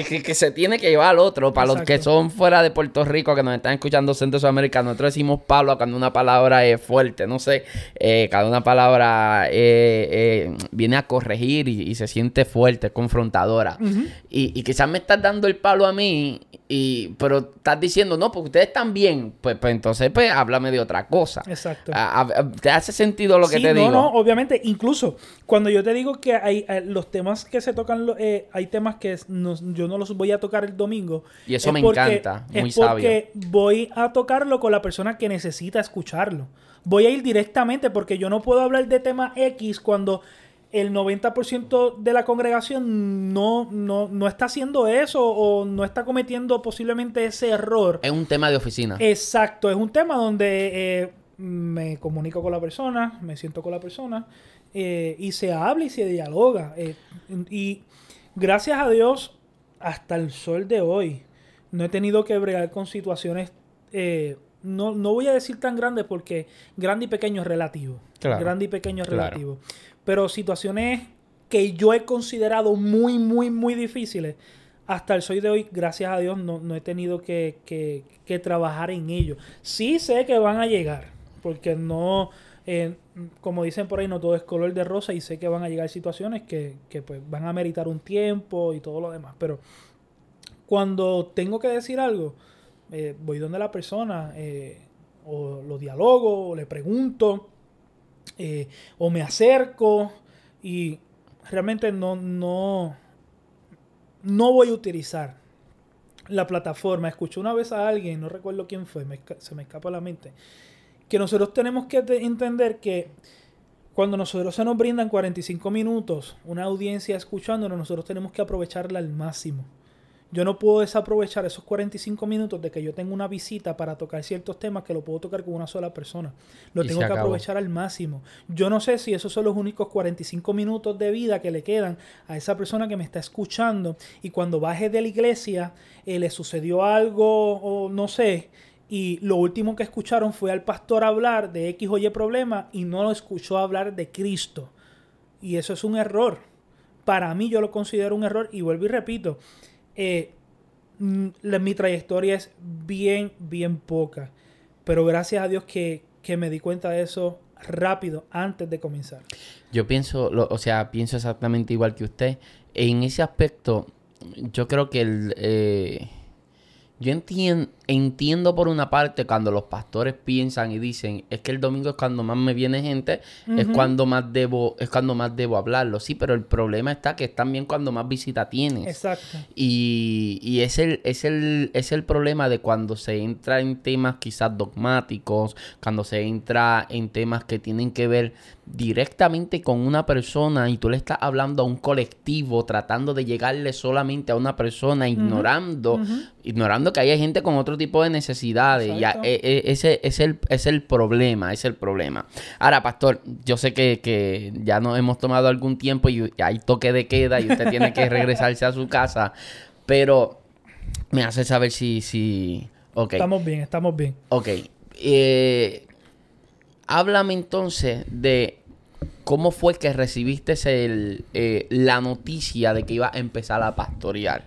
que, se tiene que llevar al otro. Para los que son fuera de Puerto Rico, que nos están escuchando Centro Sudamérica, nosotros decimos palo cuando una palabra es fuerte. No sé, eh, cada una palabra eh, eh, viene a corregir y, se siente fuerte, confrontadora. y, y, quizás me estás dando el palo a mí, y, pero estás diciendo, no, porque ustedes están bien. Pues, pues entonces, pues háblame de otra cosa. Exacto. ¿Te hace sentido lo que te digo? No, no, obviamente. Incluso cuando yo te digo que hay, los temas que se tocan, hay temas que nos, yo no los voy a tocar el domingo. Y eso me encanta, muy es porque voy a tocarlo con la persona que necesita escucharlo. Voy a ir directamente porque yo no puedo hablar de tema X cuando el 90% de la congregación no, no, está haciendo eso o no está cometiendo posiblemente ese error. Es un tema de oficina. Exacto, es un tema donde eh, me comunico con la persona, me siento con la persona eh, y se habla y se dialoga. Eh, y gracias a Dios hasta el sol de hoy no he tenido que bregar con situaciones, eh, no, voy a decir tan grandes porque grande y pequeño es relativo. Grande y pequeño es relativo. Pero situaciones que yo he considerado muy, muy, muy difíciles, hasta el sol de hoy, gracias a Dios, no, he tenido que, que, trabajar en ello. Sí sé que van a llegar, porque no, eh, como dicen por ahí, no todo es color de rosa y sé que van a llegar situaciones que, que pues, van a meritar un tiempo y todo lo demás. Pero cuando tengo que decir algo, eh, voy donde la persona, eh, o lo dialogo, o le pregunto, o me acerco, y realmente no, no, no voy a utilizar la plataforma. Escuché una vez a alguien, no recuerdo quién fue, se me escapa la mente, que nosotros tenemos que entender que cuando nosotros se nos brindan 45 minutos, una audiencia escuchándonos, nosotros tenemos que aprovecharla al máximo. Yo no puedo desaprovechar esos 45 minutos de que yo tengo una visita para tocar ciertos temas que lo puedo tocar con una sola persona. Lo tengo que aprovechar al máximo. Yo no sé si esos son los únicos 45 minutos de vida que le quedan a esa persona que me está escuchando y cuando baje de la iglesia eh, le sucedió algo o no sé. Y lo último que escucharon fue al pastor hablar de X o Y problema y no lo escuchó hablar de Cristo. Y eso es un error. Para mí yo lo considero un error y vuelvo y repito eh, mm, mi trayectoria es bien, bien poca. Pero gracias a Dios que, me di cuenta de eso rápido antes de comenzar. Yo pienso, o sea, pienso exactamente igual que usted. En ese aspecto, yo creo que el, eh, yo entiendo, entiendo por una parte cuando los pastores piensan y dicen, es que el domingo es cuando más me viene gente, es cuando más debo, es cuando más debo hablarlo. Sí, pero el problema está que es también cuando más visita tienes. Exacto. Y, y es el, es el, es el problema de cuando se entra en temas quizás dogmáticos, cuando se entra en temas que tienen que ver directamente con una persona y tú le estás hablando a un colectivo, tratando de llegarle solamente a una persona, ignorando, ignorando que hay gente con otro tipo de necesidades. Ya, e, e, ese es el, es el problema, es el problema. Ahora, pastor, yo sé que, ya nos hemos tomado algún tiempo y hay toque de queda y usted tiene que regresarse a su casa, pero me hace saber si... si... Okay. Estamos bien, estamos bien. Ok. Eh, háblame entonces de cómo fue que recibiste el, eh, la noticia de que iba a empezar a pastorear.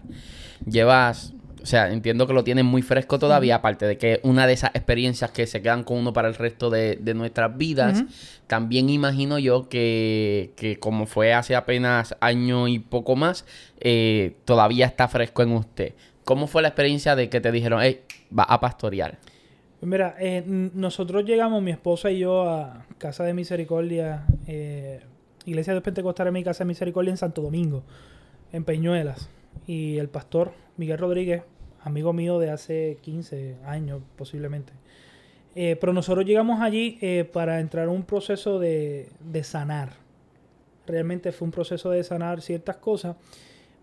Llevas o sea, entiendo que lo tienen muy fresco todavía, aparte de que una de esas experiencias que se quedan con uno para el resto de, nuestras vidas. También imagino yo que, que, como fue hace apenas año y poco más, eh, todavía está fresco en usted. ¿Cómo fue la experiencia de que te dijeron, hey, va a pastorear? Pues mira, eh, nosotros llegamos, mi esposa y yo, a Casa de Misericordia, eh, Iglesia de Pentecostal en mi Casa de Misericordia en Santo Domingo, en Peñuelas y el pastor Miguel Rodríguez, amigo mío de hace 15 años posiblemente. Eh, pero nosotros llegamos allí eh, para entrar en un proceso de, sanar. Realmente fue un proceso de sanar ciertas cosas,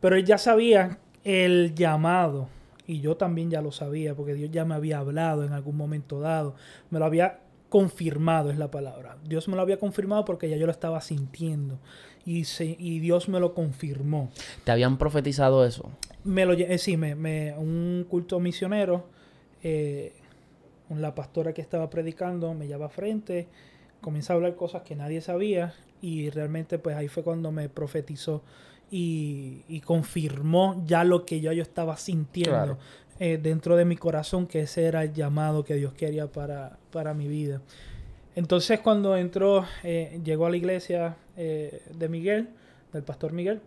pero él ya sabía el llamado, y yo también ya lo sabía, porque Dios ya me había hablado en algún momento dado, me lo había confirmado, es la palabra. Dios me lo había confirmado porque ya yo lo estaba sintiendo y, y Dios me lo confirmó. ¿Te habían profetizado eso? Me lo, eh, sí, me, un culto misionero, eh, la pastora que estaba predicando me lleva frente, comienza a hablar cosas que nadie sabía y realmente pues ahí fue cuando me profetizó y, y confirmó ya lo que yo, yo estaba sintiendo eh, dentro de mi corazón, que ese era el llamado que Dios quería para, para mi vida. Entonces cuando entró, eh, llegó a la iglesia eh, de Miguel, del pastor Miguel,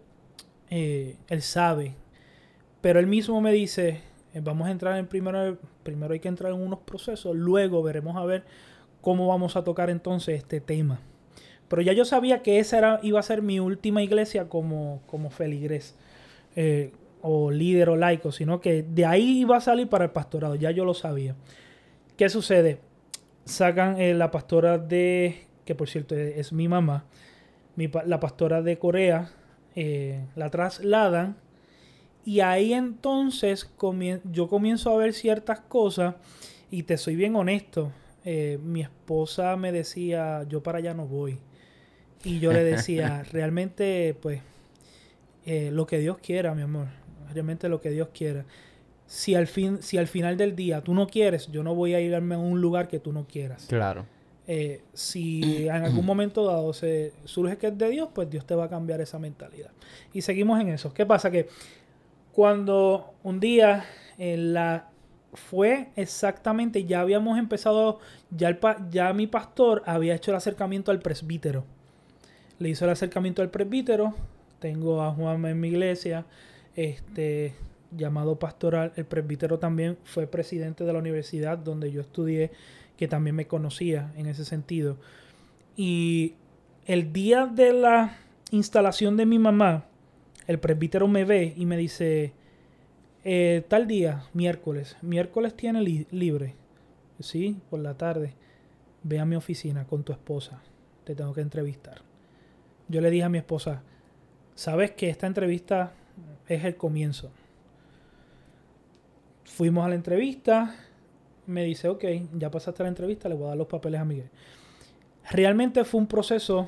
él sabe, pero él mismo me dice, vamos a entrar en primero, primero hay que entrar en unos procesos, luego veremos a ver cómo vamos a tocar entonces este tema. Pero ya yo sabía que esa era, iba a ser mi última iglesia como, como feligres, o líder o laico, sino que de ahí iba a salir para el pastorado, ya yo lo sabía. ¿Qué sucede? sacan eh, la pastora de, que por cierto es, mi mamá, la pastora de Corea, eh, la trasladan y ahí entonces yo comienzo a ver ciertas cosas y te soy bien honesto, eh, mi esposa me decía, yo para allá no voy. Y yo le decía, realmente pues lo que Dios quiera, mi amor, realmente lo que Dios quiera si al, fin, si al final del día tú no quieres, yo no voy a irme a un lugar que tú no quieras. Claro. Eh, si en algún momento dado se surge que es de Dios, pues Dios te va a cambiar esa mentalidad. Y seguimos en eso. ¿Qué pasa? Que cuando un día en la fue exactamente, ya habíamos empezado, ya, el, ya mi pastor había hecho el acercamiento al presbítero. Le hizo el acercamiento al presbítero. Tengo a Juan en mi iglesia. Este, llamado pastoral. El presbítero también fue presidente de la universidad donde yo estudié, que también me conocía en ese sentido. Y el día de la instalación de mi mamá, el presbítero me ve y me dice, eh, tal día, miércoles, miércoles tiene libre, sí, por la tarde, ve a mi oficina con tu esposa, te tengo que entrevistar. Yo le dije a mi esposa, sabes que esta entrevista es el comienzo. Fuimos a la entrevista, me dice, ok, ya pasaste la entrevista, le voy a dar los papeles a Miguel. Realmente fue un proceso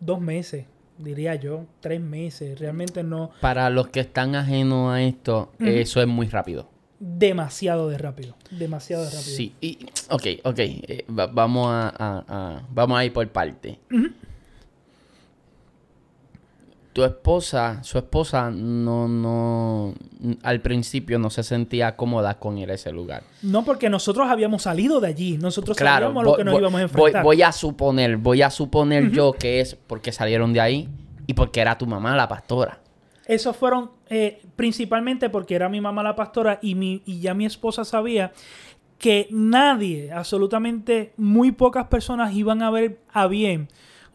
dos meses, diría yo, tres meses. Realmente no. Para los que están ajenos a esto, eso es muy rápido. Demasiado de rápido. Demasiado de rápido. Sí, y, ok, ok. Eh, vamos, a, vamos a ir por parte tu esposa, su esposa no, no, al principio no se sentía cómoda con ir a ese lugar. No, porque nosotros habíamos salido de allí, nosotros sabíamos lo que nos íbamos a enfrentar. Voy, a suponer, voy a suponer yo que es porque salieron de ahí y porque era tu mamá la pastora. Esos fueron eh, principalmente porque era mi mamá la pastora y, mi, y ya mi esposa sabía que nadie, absolutamente muy pocas personas iban a ver a bien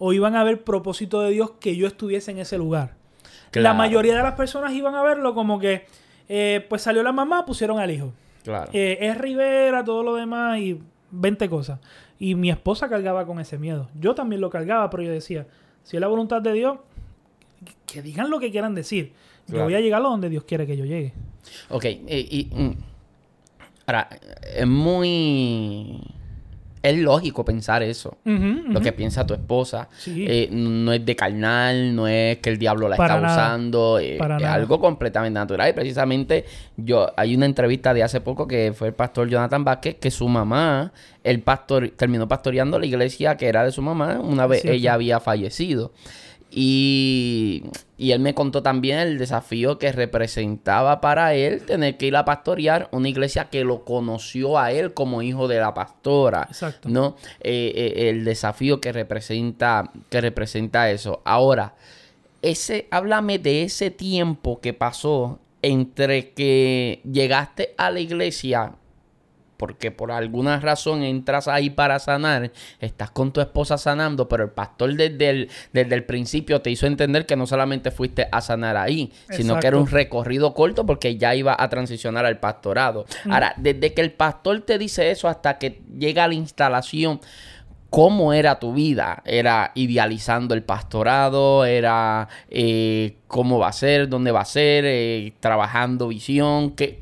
o iban a ver propósito de Dios que yo estuviese en ese lugar. La mayoría de las personas iban a verlo como que, eh, pues salió la mamá, pusieron al hijo. Claro. Eh, es Rivera, todo lo demás y 20 cosas. Y mi esposa cargaba con ese miedo. Yo también lo cargaba, pero yo decía, si es la voluntad de Dios, que digan lo que quieran decir. Yo voy a llegar a donde Dios quiere que yo llegue. Ok, y mm, ahora, es muy es lógico pensar eso. Lo que piensa tu esposa. Eh, no es de carnal, no es que el diablo la está usando. Eh, es algo completamente natural. Y precisamente yo hay una entrevista de hace poco que fue el pastor Jonathan Vázquez que su mamá, el pastor, terminó pastoreando la iglesia que era de su mamá una vez ella había fallecido. Y, él me contó también el desafío que representaba para él tener que ir a pastorear una iglesia que lo conoció a él como hijo de la pastora. Exacto. ¿No? Eh, eh, el desafío que representa, que representa eso. Ahora, ese, háblame de ese tiempo que pasó entre que llegaste a la iglesia porque por alguna razón entras ahí para sanar, estás con tu esposa sanando, pero el pastor desde el, desde el principio te hizo entender que no solamente fuiste a sanar ahí, sino que era un recorrido corto porque ya iba a transicionar al pastorado. Ahora, desde que el pastor te dice eso hasta que llega a la instalación, cómo era tu vida. Era idealizando el pastorado, era eh, cómo va a ser, dónde va a ser, eh, trabajando visión. ¿Qué,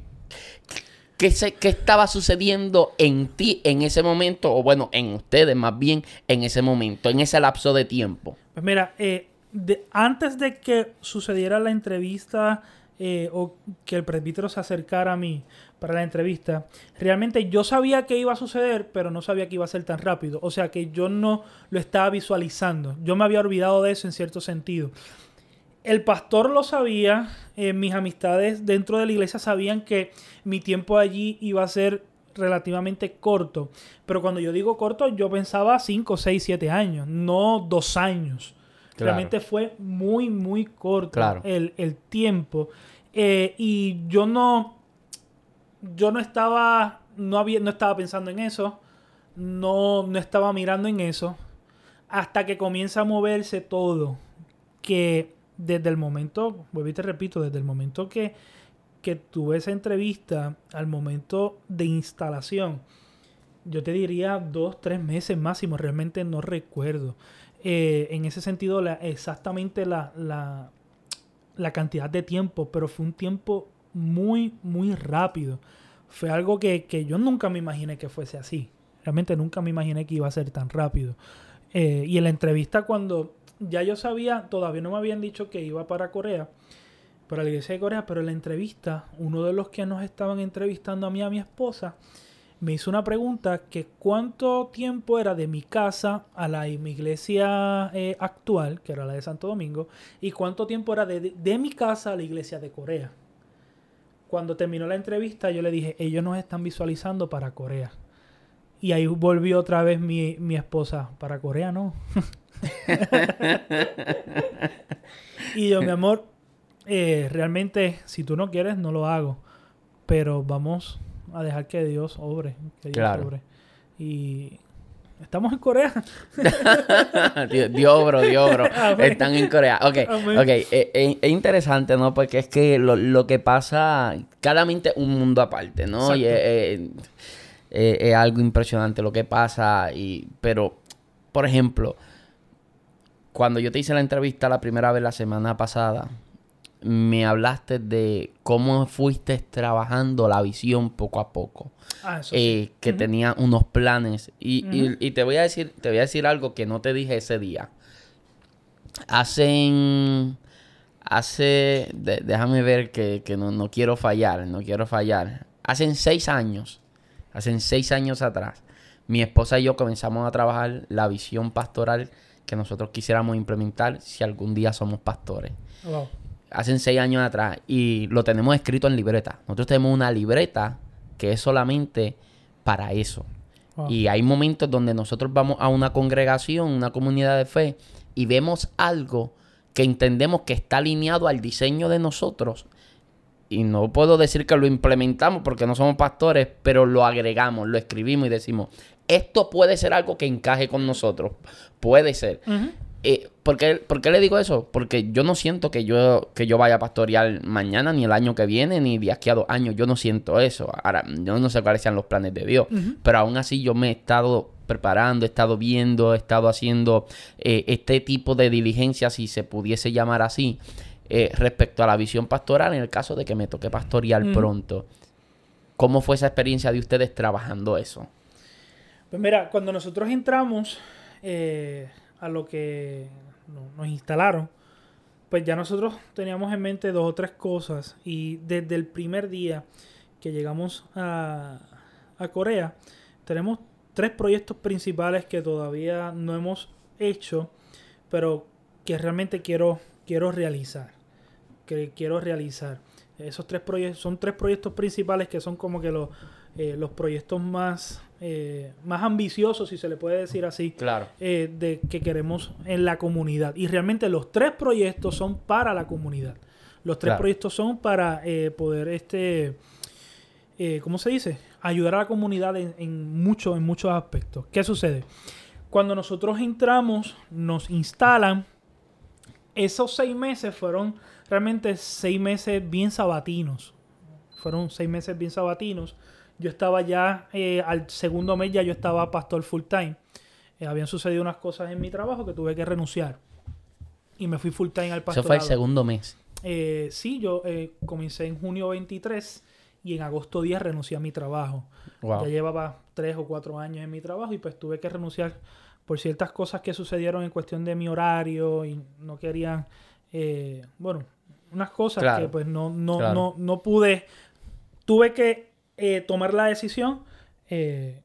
¿Qué, ¿Qué estaba sucediendo en ti en ese momento? O bueno, en ustedes más bien en ese momento, en ese lapso de tiempo. Pues mira, eh, antes de que sucediera la entrevista eh, o que el presbítero se acercara a mí para la entrevista, realmente yo sabía que iba a suceder, pero no sabía que iba a ser tan rápido. O sea que yo no lo estaba visualizando. Yo me había olvidado de eso en cierto sentido. El pastor lo sabía, eh, mis amistades dentro de la iglesia sabían que mi tiempo allí iba a ser relativamente corto. Pero cuando yo digo corto, yo pensaba 5, 6, 7 años, no dos años. Realmente fue muy, muy corto el, tiempo. Eh, y yo no, yo no estaba, no, había, no estaba pensando en eso, no, no estaba mirando en eso, hasta que comienza a moverse todo. Que desde el momento, vuelvo y te repito, desde el momento que, que tuve esa entrevista al momento de instalación, yo te diría dos, tres meses máximo, realmente no recuerdo. Eh, en ese sentido, la, exactamente la, la, la, cantidad de tiempo, pero fue un tiempo muy, muy rápido. Fue algo que, que, yo nunca me imaginé que fuese así. Realmente nunca me imaginé que iba a ser tan rápido. Eh, y en la entrevista cuando ya yo sabía, todavía no me habían dicho que iba para Corea, para la iglesia de Corea, pero en la entrevista, uno de los que nos estaban entrevistando a mí a mi esposa, me hizo una pregunta que cuánto tiempo era de mi casa a la mi iglesia eh, actual, que era la de Santo Domingo, y cuánto tiempo era de, de, mi casa a la iglesia de Corea. Cuando terminó la entrevista, yo le dije, ellos nos están visualizando para Corea. Y ahí volvió otra vez mi, mi esposa, para Corea no. y yo, mi amor, eh, realmente, si tú no quieres, no lo hago. Pero vamos a dejar que Dios obre. Que Dios Claro. obre. Y estamos en Corea. Dios, Dios, bro, Dios, bro. Están en Corea. Ok, Amén. ok. Eh, eh, es interesante, ¿no? Porque es que lo, lo que pasa, cada mente es un mundo aparte, ¿no? Y es algo impresionante lo que pasa. Y, pero, por ejemplo, cuando yo te hice la entrevista la primera vez la semana pasada, me hablaste de cómo fuiste trabajando la visión poco a poco. Ah, eso sí. eh, que tenía unos planes. Y, y- Ujú. y te voy a decir, te voy a decir algo que no te dije ese día. Hacen, hace, de- déjame ver que, que no, no quiero fallar, no quiero fallar. Hacen seis años, hacen seis años atrás, mi esposa y yo comenzamos a trabajar la visión pastoral que nosotros quisiéramos implementar si algún día somos pastores Wow. hacen seis años atrás y lo tenemos escrito en libreta. Nosotros tenemos una libreta que es solamente para eso. Wow. Y hay momentos donde nosotros vamos a una congregación, una comunidad de fe, y vemos algo que entendemos que está alineado al diseño de nosotros. Y no puedo decir que lo implementamos porque no somos pastores, pero lo agregamos, lo escribimos y decimos, esto puede ser algo que encaje con nosotros. Puede ser. Eh, ¿por, qué, por qué le digo eso? Porque yo no siento que yo, que yo vaya a pastorear mañana, ni el año que viene, ni de aquí a dos años. Yo no siento eso. Ahora, yo no sé cuáles sean los planes de Dios. Pero aún así yo me he estado preparando, he estado viendo, he estado haciendo eh, este tipo de diligencia, si se pudiese llamar así, eh, respecto a la visión pastoral en el caso de que me toque pastorear pronto. ¿Cómo fue esa experiencia de ustedes trabajando eso? Pues mira, cuando nosotros entramos eh, a lo que no- nos instalaron, pues ya nosotros teníamos en mente dos o tres cosas y desde el primer día que llegamos a, a Corea, tenemos tres proyectos principales que todavía no hemos hecho, pero que realmente quiero, quiero realizar. Que quiero realizar. Esos tres proyectos son tres proyectos principales que son como que los, eh, los proyectos más, eh, más ambiciosos, si se le puede decir así, Claro. eh, de que queremos en la comunidad. Y realmente los tres proyectos son para la comunidad. Los tres Claro. proyectos son para poder, este, ¿cómo se dice? Ayudar a la comunidad en, en, mucho- en muchos aspectos. ¿Qué sucede? Cuando nosotros entramos, nos instalan, esos seis meses fueron realmente seis meses bien sabatinos. Fueron seis meses bien sabatinos. Yo estaba ya, eh, al segundo mes ya yo estaba pastor full time. Eh, habían sucedido unas cosas en mi trabajo que tuve que renunciar. Y me fui full time al Eso pastorado. fue el segundo mes. Eh, sí, yo eh, comencé en junio 23 y en agosto 10 renuncié a mi trabajo. Wow. Ya llevaba tres o cuatro años en mi trabajo y pues tuve que renunciar por ciertas cosas que sucedieron en cuestión de mi horario y no querían, eh, bueno, unas cosas Claro. que pues no, no, Claro. no, no pude, tuve que eh, tomar la decisión eh,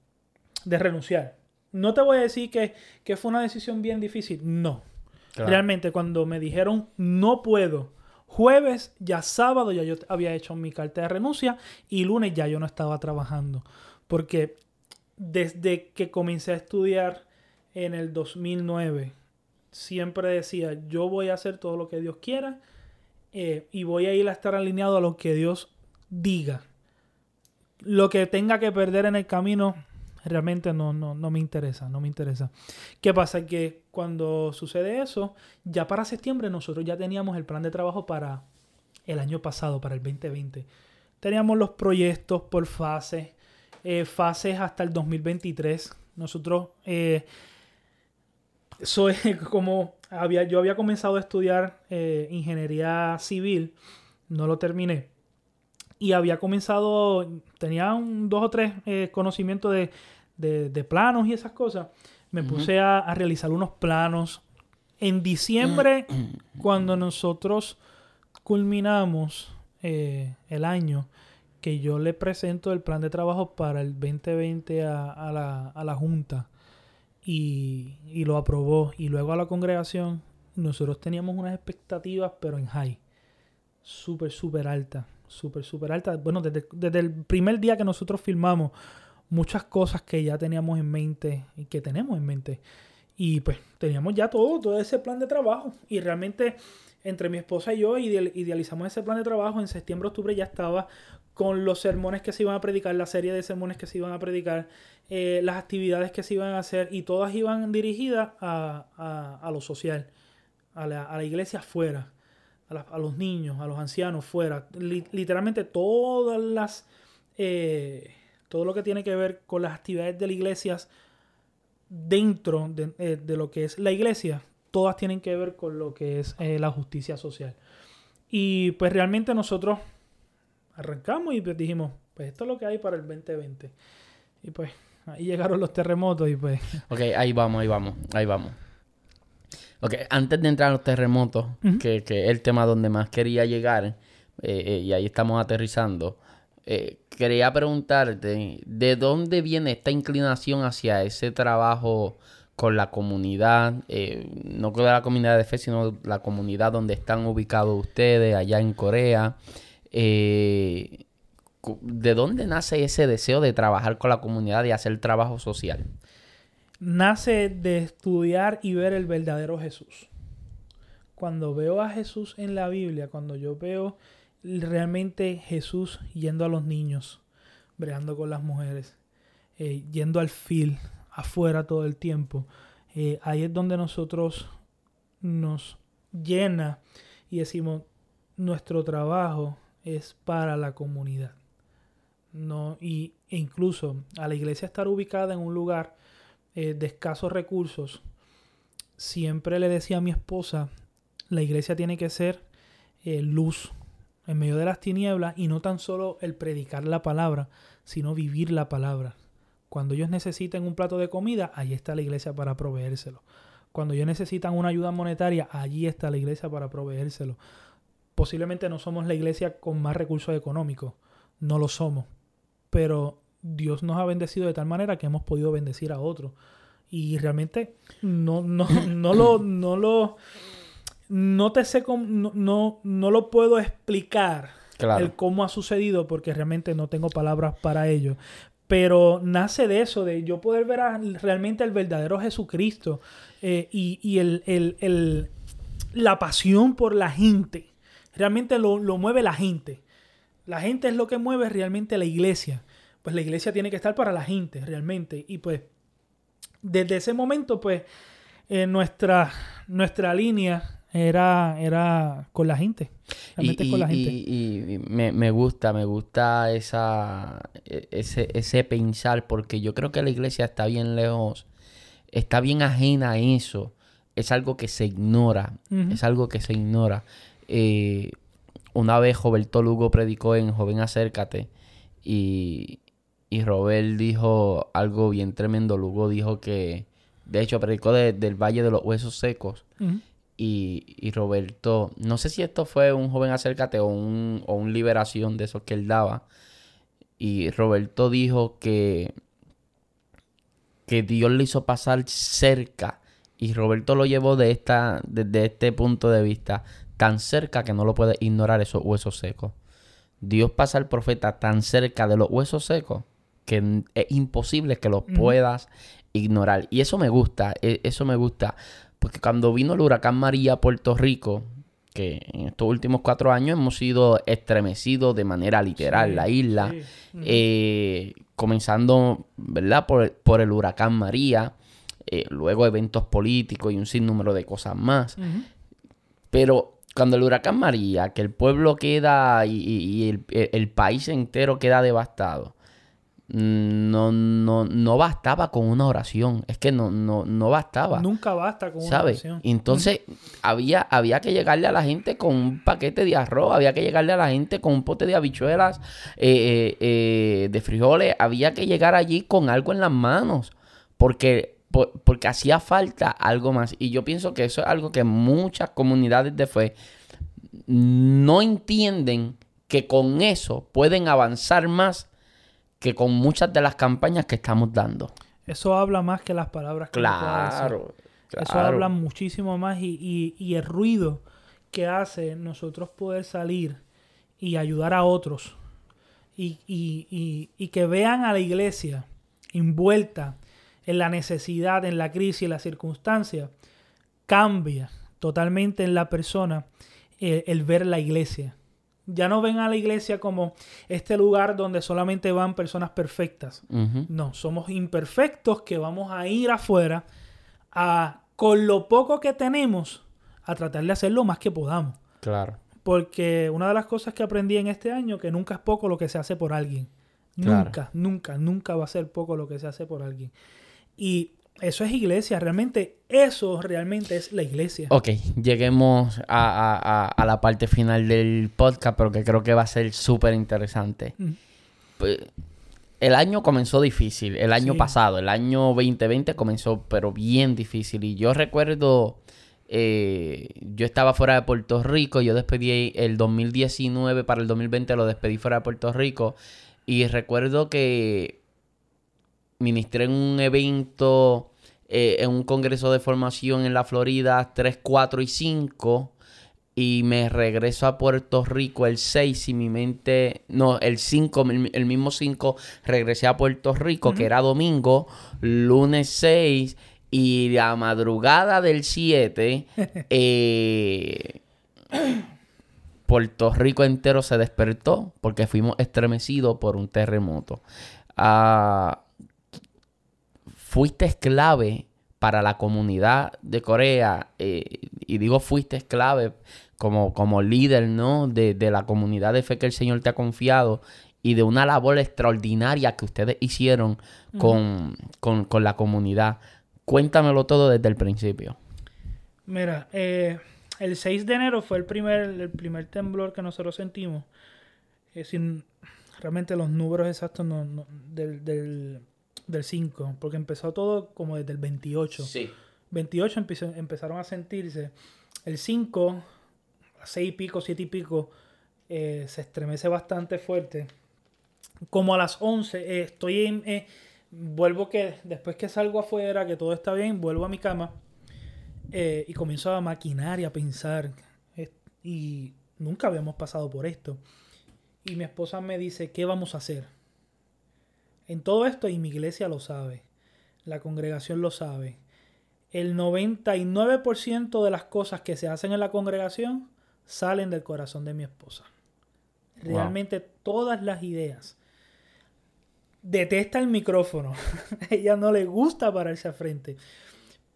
de renunciar. No te voy a decir que, que fue una decisión bien difícil, no. Claro. Realmente cuando me dijeron no puedo, jueves, ya sábado ya yo había hecho mi carta de renuncia y lunes ya yo no estaba trabajando. Porque desde que comencé a estudiar en el 2009, siempre decía, yo voy a hacer todo lo que Dios quiera eh, y voy a ir a estar alineado a lo que Dios diga. Lo que tenga que perder en el camino realmente no, no, no me interesa, no me interesa. ¿Qué pasa? Que cuando sucede eso, ya para septiembre nosotros ya teníamos el plan de trabajo para el año pasado, para el 2020. Teníamos los proyectos por fases, eh, fases hasta el 2023. Nosotros, eh, soy como había, yo había comenzado a estudiar eh, ingeniería civil, no lo terminé. Y había comenzado, tenía un, dos o tres eh, conocimientos de, de, de planos y esas cosas. Me puse a, a realizar unos planos. En diciembre, cuando nosotros culminamos eh, el año, que yo le presento el plan de trabajo para el 2020 a, a la, a la Junta y, y lo aprobó. Y luego a la congregación, nosotros teníamos unas expectativas, pero en high. Súper, súper alta. Súper, súper alta. Bueno, desde, desde el primer día que nosotros filmamos, muchas cosas que ya teníamos en mente y que tenemos en mente. Y pues teníamos ya todo, todo ese plan de trabajo. Y realmente entre mi esposa y yo idealizamos ese plan de trabajo. En septiembre, octubre ya estaba con los sermones que se iban a predicar, la serie de sermones que se iban a predicar, eh, las actividades que se iban a hacer y todas iban dirigidas a, a, lo social, a la, a la iglesia fuera, a, los niños, a los ancianos fuera. literalmente todas las... Eh, todo lo que tiene que ver con las actividades de la iglesia dentro de, de, lo que es la iglesia, todas tienen que ver con lo que es la justicia social. Y pues realmente nosotros arrancamos y pues dijimos, pues esto es lo que hay para el 2020. Y pues ahí llegaron los terremotos y pues... Ok, ahí vamos, ahí vamos, ahí vamos. Ok, antes de entrar a los terremotos, que, es el tema donde más quería llegar, eh, eh, y ahí estamos aterrizando, eh, quería preguntarte, ¿de dónde viene esta inclinación hacia ese trabajo con la comunidad, no con la comunidad de fe, sino la comunidad donde están ubicados ustedes, allá en Corea? ¿de dónde nace ese deseo de trabajar con la comunidad y hacer trabajo social? Nace de estudiar y ver el verdadero Jesús. Cuando veo a Jesús en la Biblia, cuando yo veo realmente Jesús yendo a los niños, bregando con las mujeres, eh, yendo al fil, afuera todo el tiempo, eh, ahí es donde nosotros nos llena y decimos, nuestro trabajo es para la comunidad. No, y, e incluso a la iglesia estar ubicada en un lugar eh, de escasos recursos, siempre le decía a mi esposa, la iglesia tiene que ser eh, luz en medio de las tinieblas y no tan solo el predicar la palabra, sino vivir la palabra. Cuando ellos necesiten un plato de comida, ahí está la iglesia para proveérselo. Cuando ellos necesitan una ayuda monetaria, allí está la iglesia para proveérselo posiblemente no somos la iglesia con más recursos económicos, no lo somos, pero Dios nos ha bendecido de tal manera que hemos podido bendecir a otros. Y realmente no, no, no lo, no lo, no te sé cómo, no, no, lo puedo explicar el cómo ha sucedido porque realmente no tengo palabras para ello. Pero nace de eso, de yo poder ver realmente el verdadero Jesucristo eh, y, y el, el, el, la pasión por la gente realmente lo, mueve la gente. La gente es lo que mueve realmente la iglesia. Pues la iglesia tiene que estar para la gente, realmente. Y pues, desde ese momento, pues, eh, nuestra, nuestra línea era, era con la gente. Realmente y, con la gente. Y, me, me, gusta, me gusta esa, e, ese, ese pensar, porque yo creo que la iglesia está bien lejos, está bien ajena a eso. Es algo que se ignora, es algo que se ignora. Eh, una vez Roberto Lugo predicó en Joven Acércate y, y Robert dijo algo bien tremendo. Lugo dijo que, de hecho, predicó del Valle de los Huesos Secos. y, y, Roberto, no sé si esto fue un Joven Acércate o un, o un Liberación de esos que él daba. Y Roberto dijo que, que Dios le hizo pasar cerca. Y Roberto lo llevó de esta, desde este punto de vista tan cerca que no lo puede ignorar esos huesos secos. Dios pasa al profeta tan cerca de los huesos secos que es imposible que los puedas ignorar. Y eso me gusta, e, eso me gusta. Porque cuando vino el huracán María a Puerto Rico, que en estos últimos cuatro años hemos sido estremecidos de manera literal, la isla, eh, comenzando, ¿verdad? Por, el huracán María, eh, luego eventos políticos y un sinnúmero de cosas más. Pero cuando el huracán María, que el pueblo queda y, el, país entero queda devastado, no, no, no bastaba con una oración. Es que no, no, no bastaba. Nunca basta con una oración. Entonces, había, había que llegarle a la gente con un paquete de arroz, había que llegarle a la gente con un pote de habichuelas, eh, eh, eh, de frijoles, había que llegar allí con algo en las manos. Porque porque hacía falta algo más. Y yo pienso que eso es algo que muchas comunidades de fe no entienden que con eso pueden avanzar más que con muchas de las campañas que estamos dando. Eso habla más que las palabras que claro, claro. Eso habla muchísimo más y, y, el ruido que hace nosotros poder salir y ayudar a otros y, y que vean a la iglesia envuelta en la necesidad, en la crisis, en la circunstancia, cambia totalmente en la persona el ver la iglesia. Ya no ven a la iglesia como este lugar donde solamente van personas perfectas. No, somos imperfectos que vamos a ir afuera a, con lo poco que tenemos, a tratar de hacer lo más que podamos. Claro. Porque una de las cosas que aprendí en este año, que nunca es poco lo que se hace por alguien. Claro. Nunca, nunca, nunca va a ser poco lo que se hace por alguien. Y eso es iglesia, realmente, eso realmente es la iglesia. Ok, lleguemos a, a- a- la parte final del podcast, pero que creo que va a ser súper interesante. Mm. Pues, el año comenzó difícil, el año Sí. pasado, el año 2020 comenzó, pero bien difícil. Y yo recuerdo, eh, yo estaba fuera de Puerto Rico, yo despedí el 2019 para el 2020, lo despedí fuera de Puerto Rico. Y recuerdo que ministré en un evento, eh, en un congreso de formación en la Florida 3, 4 y 5. Y me regreso a Puerto Rico el 6 y mi mente, no, el 5, el, el mismo 5, regresé a Puerto Rico, que era domingo, lunes 6 y la madrugada del 7, eh, Puerto Rico entero se despertó porque fuimos estremecidos por un terremoto. Ah, fuiste clave para la comunidad de Corea, eh, y digo fuiste clave como, como líder, ¿no? De, de la comunidad de fe que el Señor te ha confiado y de una labor extraordinaria que ustedes hicieron con, con- con la comunidad. Cuéntamelo todo desde el principio. Mira, eh, el 6 de enero fue el primer, el primer temblor que nosotros sentimos. Eh, sin realmente los números exactos no- no- del, del, del 5, porque empezó todo como desde el 28. Sí. 28 empezó- empezaron a sentirse. El 5, 6 y pico, 7 y pico, eh, se estremece bastante fuerte. Como a las 11, eh, estoy en. eh, vuelvo que. Después que salgo afuera, que todo está bien, vuelvo a mi cama. eh, y comienzo a maquinar y a pensar. eh, y nunca habíamos pasado por esto. Y mi esposa me dice: ¿Qué vamos a hacer? En todo esto, y mi iglesia lo sabe. La congregación lo sabe el 99% de las cosas que se hacen en la congregación salen del corazón de mi esposa. Wow. Realmente todas las ideas. Detesta el micrófono. Ella no le gusta pararse al frente.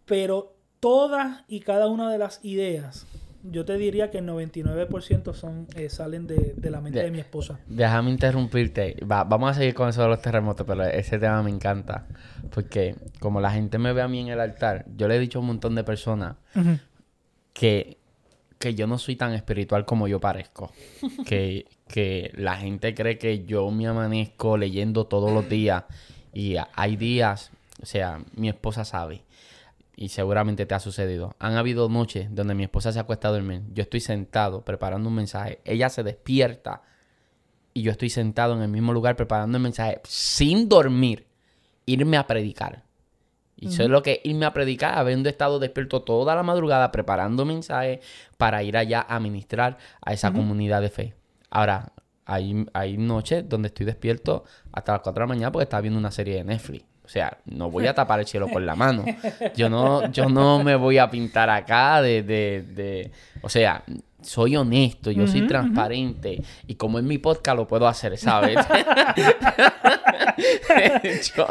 Pero todas y cada una de las ideas, yo te diría que el 99% son, eh, salen de, de la mente De- de mi esposa. Déjame interrumpirte. Va- vamos a seguir con eso de los terremotos, pero ese tema me encanta. Porque como la gente me ve a mí en el altar, yo le he dicho a un montón de personas que, que yo no soy tan espiritual como yo parezco. que, que la gente cree que yo me amanezco leyendo todos los días. Y hay días, o sea, mi esposa sabe. Y seguramente te ha sucedido. Han habido noches donde mi esposa se acuesta a dormir. Yo estoy sentado preparando un mensaje. Ella se despierta y yo estoy sentado en el mismo lugar preparando el mensaje sin dormir, irme a predicar. Y eso es lo que irme a predicar, habiendo estado despierto toda la madrugada preparando mensajes para ir allá a ministrar a esa comunidad de fe. Ahora, hay, hay noches donde estoy despierto hasta las 4 de la mañana porque estaba viendo una serie de Netflix. O sea, no voy a tapar el cielo con la mano. Yo no, yo no me voy a pintar acá de, de, de... O sea, soy honesto, yo soy transparente. Y como es mi podcast, lo puedo hacer, ¿sabes? Yo-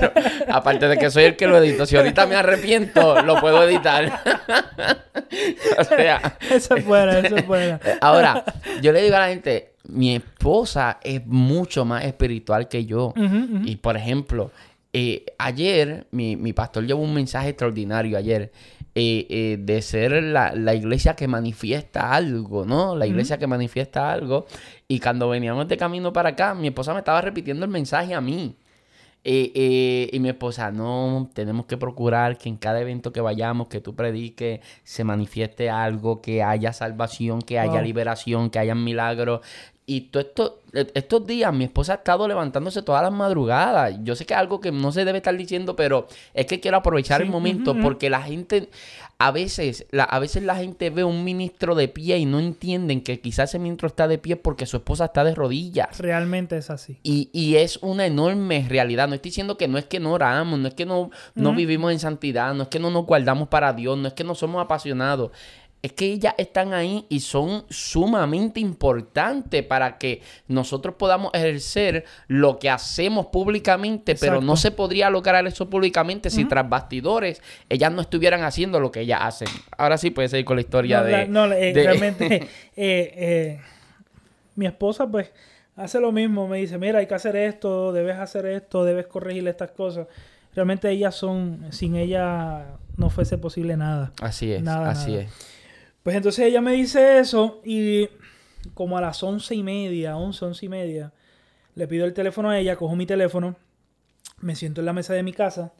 yo- aparte de que soy el que lo edito, si ahorita me arrepiento, lo puedo editar. o sea, Eso es buena, eso es buena. ahora, yo le digo a la gente, mi esposa es mucho más espiritual que yo. Y por ejemplo, eh, ayer mi, mi pastor llevó un mensaje extraordinario ayer eh, eh, de ser la, la iglesia que manifiesta algo, ¿no? La iglesia que manifiesta algo. Y cuando veníamos de camino para acá, mi esposa me estaba repitiendo el mensaje a mí. Eh, eh, y mi esposa, no, tenemos que procurar que en cada evento que vayamos, que tú prediques, se manifieste algo, que haya salvación, que haya liberación, que haya milagros. Y todo esto, e- estos días mi esposa ha estado levantándose todas las madrugadas. Yo sé que es algo que no se debe estar diciendo, pero es que quiero aprovechar Sí, el momento porque la gente, a veces, la, a veces la gente ve un ministro de pie y no entienden que quizás ese ministro está de pie porque su esposa está de rodillas. Realmente es así. Y, y es una enorme realidad. No estoy diciendo que no es que no oramos, no es que no, no vivimos en santidad, no es que no nos guardamos para Dios, no es que no somos apasionados. Es que ellas están ahí y son sumamente importantes para que nosotros podamos ejercer lo que hacemos públicamente, pero no se podría lograr eso públicamente si tras bastidores ellas no estuvieran haciendo lo que ellas hacen. Ahora sí puede seguir con la historia de, no, eh, realmente, eh, eh, mi esposa pues hace lo mismo, me dice, mira, hay que hacer esto, debes hacer esto, debes corregir estas cosas. Realmente ellas son, sin ella no fuese posible nada. Así es, así es. Pues entonces ella me dice eso y como a las once y media, once, once y media, le pido el teléfono a ella, cojo mi teléfono, me siento en la mesa de mi casa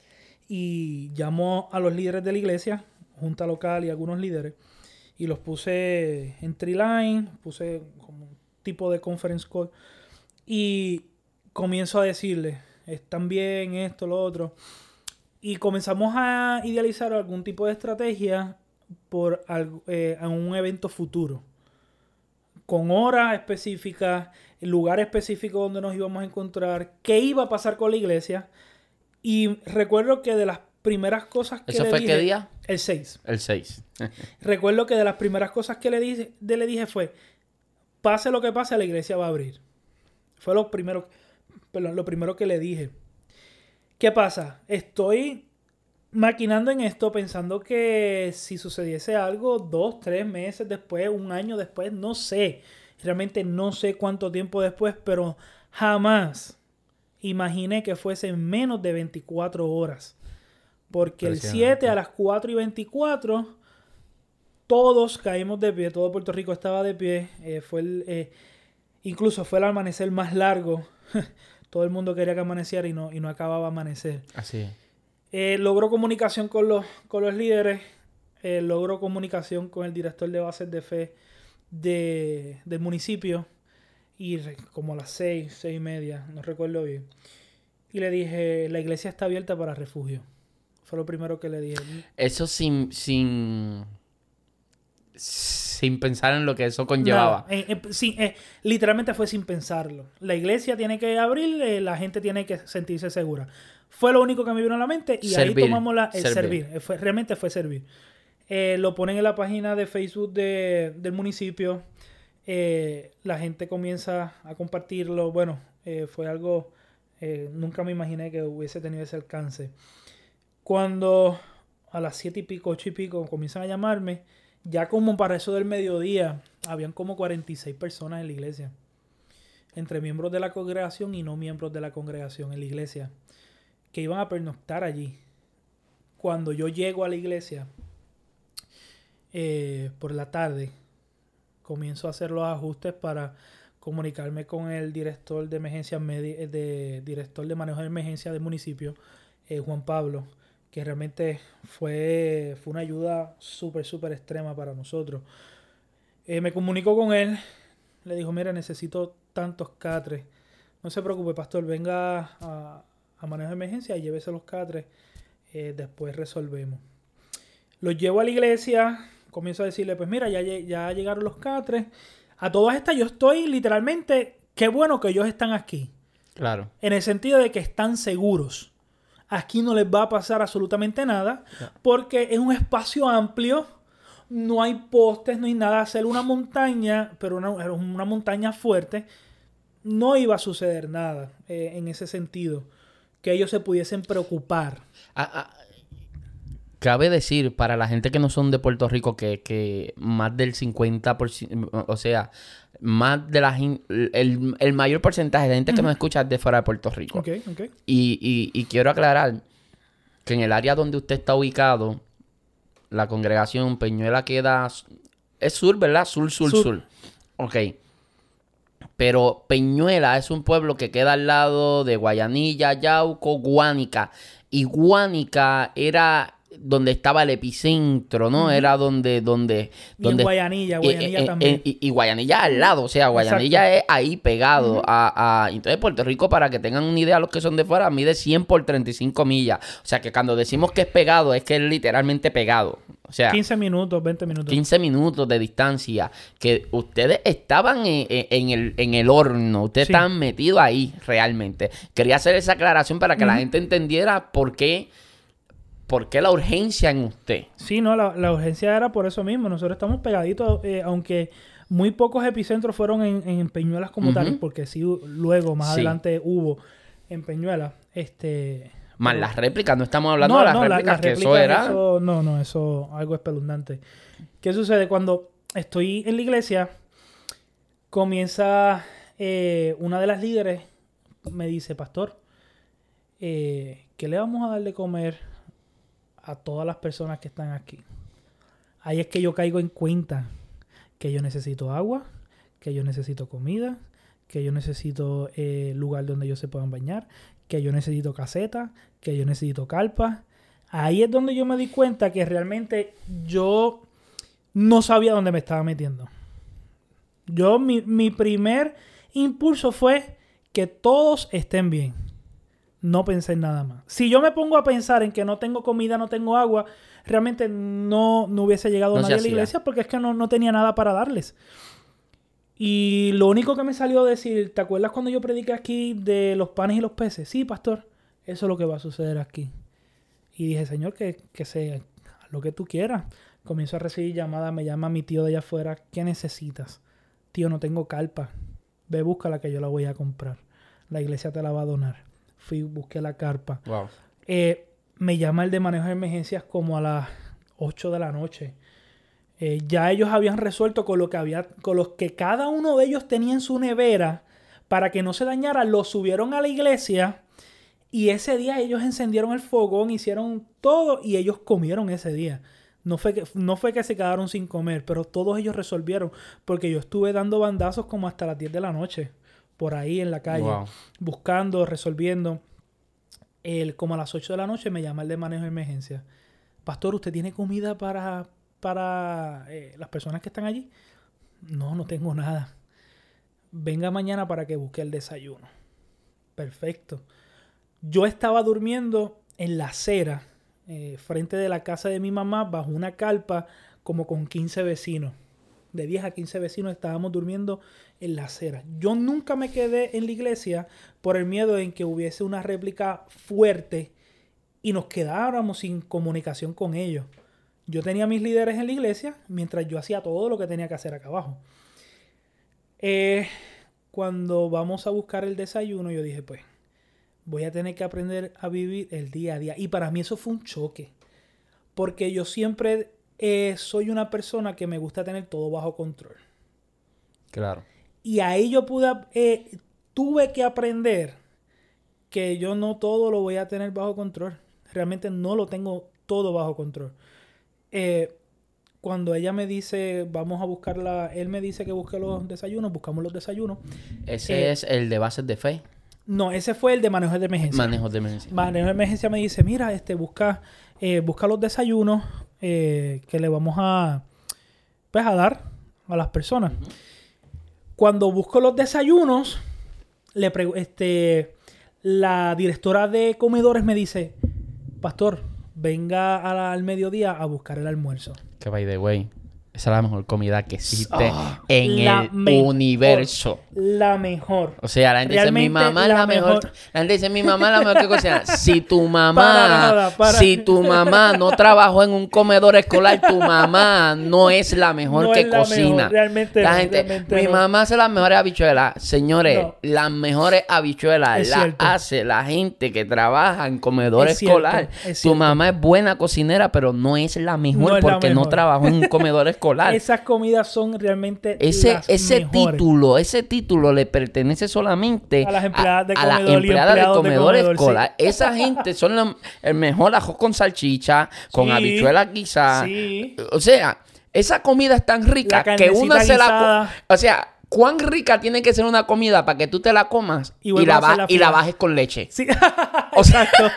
y llamo a los líderes de la iglesia, junta local y algunos líderes, y los puse en Triline, puse como un tipo de conference call y comienzo a decirle, están bien, esto, lo otro. Y comenzamos a idealizar algún tipo de estrategia por eh, un evento futuro. Con hora específica, lugar específico donde nos íbamos a encontrar, qué iba a pasar con la iglesia. Y recuerdo que de las primeras cosas que ¿Eso fue qué día? El 6. El 6. recuerdo que de las primeras cosas que le dije, le dije fue, pase lo que pase, la iglesia va a abrir. Fue lo primero, perdón, lo primero que le dije. ¿Qué pasa? Estoy maquinando en esto pensando que si sucediese algo dos, tres meses después, un año después, no sé. Realmente no sé cuánto tiempo después, pero jamás imaginé que fuese menos de 24 horas. Porque el 7 a las 4 y 24 todos caímos de pie, todo Puerto Rico estaba de pie. Eh, fue el, eh, incluso fue el amanecer más largo. todo el mundo quería que amaneciera y no, y no acababa amanecer. Así es. Eh, logró comunicación con los, con los líderes, eh, logró comunicación con el director de bases de fe de, del municipio y como a las seis, seis y media, no recuerdo bien. Y le dije, la iglesia está abierta para refugio. Fue lo primero que le dije. Eso sin, sin, sin pensar en lo que eso conllevaba. Eh, literalmente fue sin pensarlo. La iglesia tiene que abrir, la gente tiene que sentirse segura. Fue lo único que me vino a la mente y ahí tomamos la, el servir. Eh, realmente fue servir. Eh, lo ponen en la página de Facebook del municipio. Eh, la gente comienza a compartirlo. Bueno, fue algo... nunca me imaginé que hubiese tenido ese alcance. Cuando a las siete y pico, ocho y pico, comienzan a llamarme, ya como para eso del mediodía, habían como 46 personas en la iglesia. Entre miembros de la congregación y no miembros de la congregación en la iglesia que iban a pernoctar allí. Cuando yo llego a la iglesia eh, por la tarde, comienzo a hacer los ajustes para comunicarme con el director de emergencia de director de manejo de emergencia del municipio, eh, Juan Pablo, que realmente fue, fue una ayuda súper, súper extrema para nosotros. Eh, me comunico con él, le dijo, mira, necesito tantos catres. No se preocupe, pastor, venga a, a manejo de emergencia y llévese los catres. Eh, después resolvemos. Los llevo a la iglesia, comienzo a decirle, pues mira, ya, ya llegaron los catres. A todas estas yo estoy literalmente, qué bueno que ellos están aquí. Claro. En el sentido de que están seguros. Aquí no les va a pasar absolutamente nada porque es un espacio amplio. No hay postes, no hay nada. Hacer una montaña, pero una, una montaña fuerte, no iba a suceder nada eh, en ese sentido que ellos se pudiesen preocupar. Ah, ah, cabe decir, para la gente que no son de Puerto Rico, que, más del 50%, o sea, más de la el, el mayor porcentaje de gente que nos escucha es de fuera de Puerto Rico. Okay, okay. Y, y, quiero aclarar que en el área donde usted está ubicado, la congregación Peñuela queda... Es sur, ¿verdad? Sur, sur, sur. sur. Ok. Pero Peñuela es un pueblo que queda al lado de Guayanilla, Yauco, Guánica. Y Guánica era donde estaba el epicentro, ¿no? Era donde... donde, donde Guayanilla, Guayanilla también. y, Guayanilla al lado, o sea, Guayanilla es ahí pegado a, Entonces Puerto Rico, para que tengan una idea los que son de fuera, mide 100 por 35 millas. O sea, que cuando decimos que es pegado, es que es literalmente pegado. O sea, 15 minutos, 20 minutos. 15 minutos de distancia. Que ustedes estaban en, el, en el horno. Ustedes estaban metidos ahí realmente. Quería hacer esa aclaración para que la gente entendiera por qué ¿por qué la urgencia en usted? Sí, no, la, la urgencia era por eso mismo. Nosotros estamos pegaditos, eh, aunque muy pocos epicentros fueron en, en Peñuelas como tal, porque sí, luego, más Sí. adelante hubo en Peñuelas. Este, Más las réplicas, no estamos hablando de las la- réplicas, las que eso era... eso- no, no, eso algo espeluznante. ¿Qué sucede? Cuando estoy en la iglesia, comienza eh, una de las líderes, me dice, pastor, eh, ¿qué le vamos a dar de comer a todas las personas que están aquí? Ahí es que yo caigo en cuenta que yo necesito agua, que yo necesito comida, que yo necesito eh, lugar donde ellos se puedan bañar, que yo necesito caseta, que yo necesito carpa. Ahí es donde yo me di cuenta que realmente yo no sabía dónde me estaba metiendo. Yo, mi, mi primer impulso fue que todos estén bien. No pensé en nada más. Si yo me pongo a pensar en que no tengo comida, no tengo agua, realmente no, no hubiese llegado No nadie a la iglesia porque es que no, no tenía nada para darles. Y lo único que me salió decir, ¿te acuerdas cuando yo prediqué aquí de los panes y los peces? Sí, pastor, eso es lo que va a suceder aquí. Y dije, Señor, que, que sea lo que tú quieras. Comienzo a recibir llamadas, me llama mi tío de allá afuera, ¿qué necesitas? Tío, no tengo carpa. Ve, búscala que yo la voy a comprar. La iglesia te la va a donar. Fui, busqué la carpa. Wow. Eh, me llama el de manejo de emergencias como a las 8 de la noche. Eh, ya ellos habían resuelto con lo que había, con los que cada uno de ellos tenía en su nevera para que no se dañara, lo subieron a la iglesia y ese día ellos encendieron el fogón, hicieron todo y ellos comieron ese día. No fue, que, no fue que se quedaron sin comer, pero todos ellos resolvieron porque yo estuve dando bandazos como hasta las 10 de la noche, por ahí en la calle, Wow. buscando, resolviendo. El, como a las 8 de la noche me llama el de manejo de emergencia. Pastor, ¿usted tiene comida para, para eh, las personas que están allí? No, no tengo nada. Venga mañana para que busque el desayuno. Perfecto. Yo estaba durmiendo en la acera, eh, frente de la casa de mi mamá, bajo una carpa, como con 15 vecinos. De 10 a 15 vecinos estábamos durmiendo en la acera. Yo nunca me quedé en la iglesia por el miedo en que hubiese una réplica fuerte y nos quedáramos sin comunicación con ellos. Yo tenía mis líderes en la iglesia mientras yo hacía todo lo que tenía que hacer acá abajo. Eh, cuando vamos a buscar el desayuno, yo dije, pues, voy a tener que aprender a vivir el día a día. Y para mí eso fue un choque. Porque yo siempre eh, soy una persona que me gusta tener todo bajo control. Claro. Y ahí yo pude, eh, tuve que aprender que yo no todo lo voy a tener bajo control. Realmente no lo tengo todo bajo control. Eh, cuando ella me dice, vamos a buscarla, él me dice que busque los desayunos, buscamos los desayunos. Ese Eh, es el de bases de fe. No, ese fue el de manejo de emergencia. Manejo de emergencia. Manejo de emergencia me dice, mira, este, busca, eh, busca los desayunos eh, que le vamos a, pues, a dar a las personas. Cuando busco los desayunos, le este, la directora de comedores me dice, pastor, venga al mediodía a buscar el almuerzo. Que by the way, esa es la mejor comida que existe Ah, en el mejor. universo. La mejor. O sea, la gente dice, mi mamá es la, mejor. mejor. La gente dice, mi mamá es la mejor que cocina. Si tu mamá, Para nada, para- si tu mamá no trabajó en un comedor escolar, tu mamá no es la mejor No que es la cocina. mejor, realmente la gente, realmente mi no. mamá hace las mejores habichuelas. Señores, No. las mejores habichuelas Es las cierto. hace la gente que trabaja en comedor Es cierto, escolar. es tu mamá es buena cocinera, pero no es la mejor No es la porque no trabajó en un comedor escolar. Esas comidas son realmente Ese, las ese mejores. título, ese título le pertenece solamente A las empleadas de a comedor de comedor comedor, escolar. Esa gente son la- el mejor ajo con salchicha, con Sí, habichuelas sí. O sea, esa comida es tan rica La que una se la... O sea, ¿cuán rica tiene que ser una comida para que tú te la comas Y la, a hacer ba- la y la fila. bajes con leche? Sí. O sea, Exacto.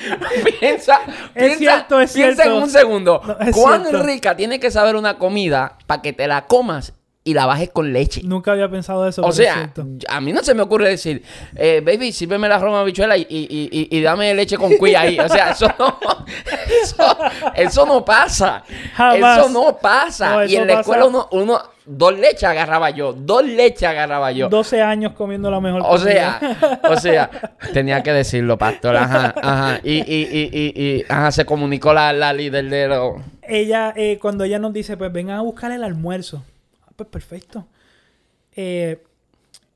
piensa, Es piensa, cierto, es piensa cierto. en un segundo. No, ¿Cuán cierto. rica tiene que saber una comida para que te la comas y la bajes con leche? Nunca había pensado eso. O sea, a mí no se me ocurre decir, eh, baby, sírveme la roma bichuela y, y, dame leche con cuy ahí. O sea, eso no, eso, eso no pasa. Jamás. Eso no pasa. No, y en la pasa. escuela uno, uno dos leches agarraba yo, dos leches agarraba yo. 12 años comiendo la mejor O sea, o sea, tenía que decirlo, pastor, ajá, ajá. Y, y, y, y, y ajá, se comunicó la, la líder de los... ella, eh, cuando ella nos dice, pues vengan a buscar el almuerzo. Ah, Pues perfecto. Eh,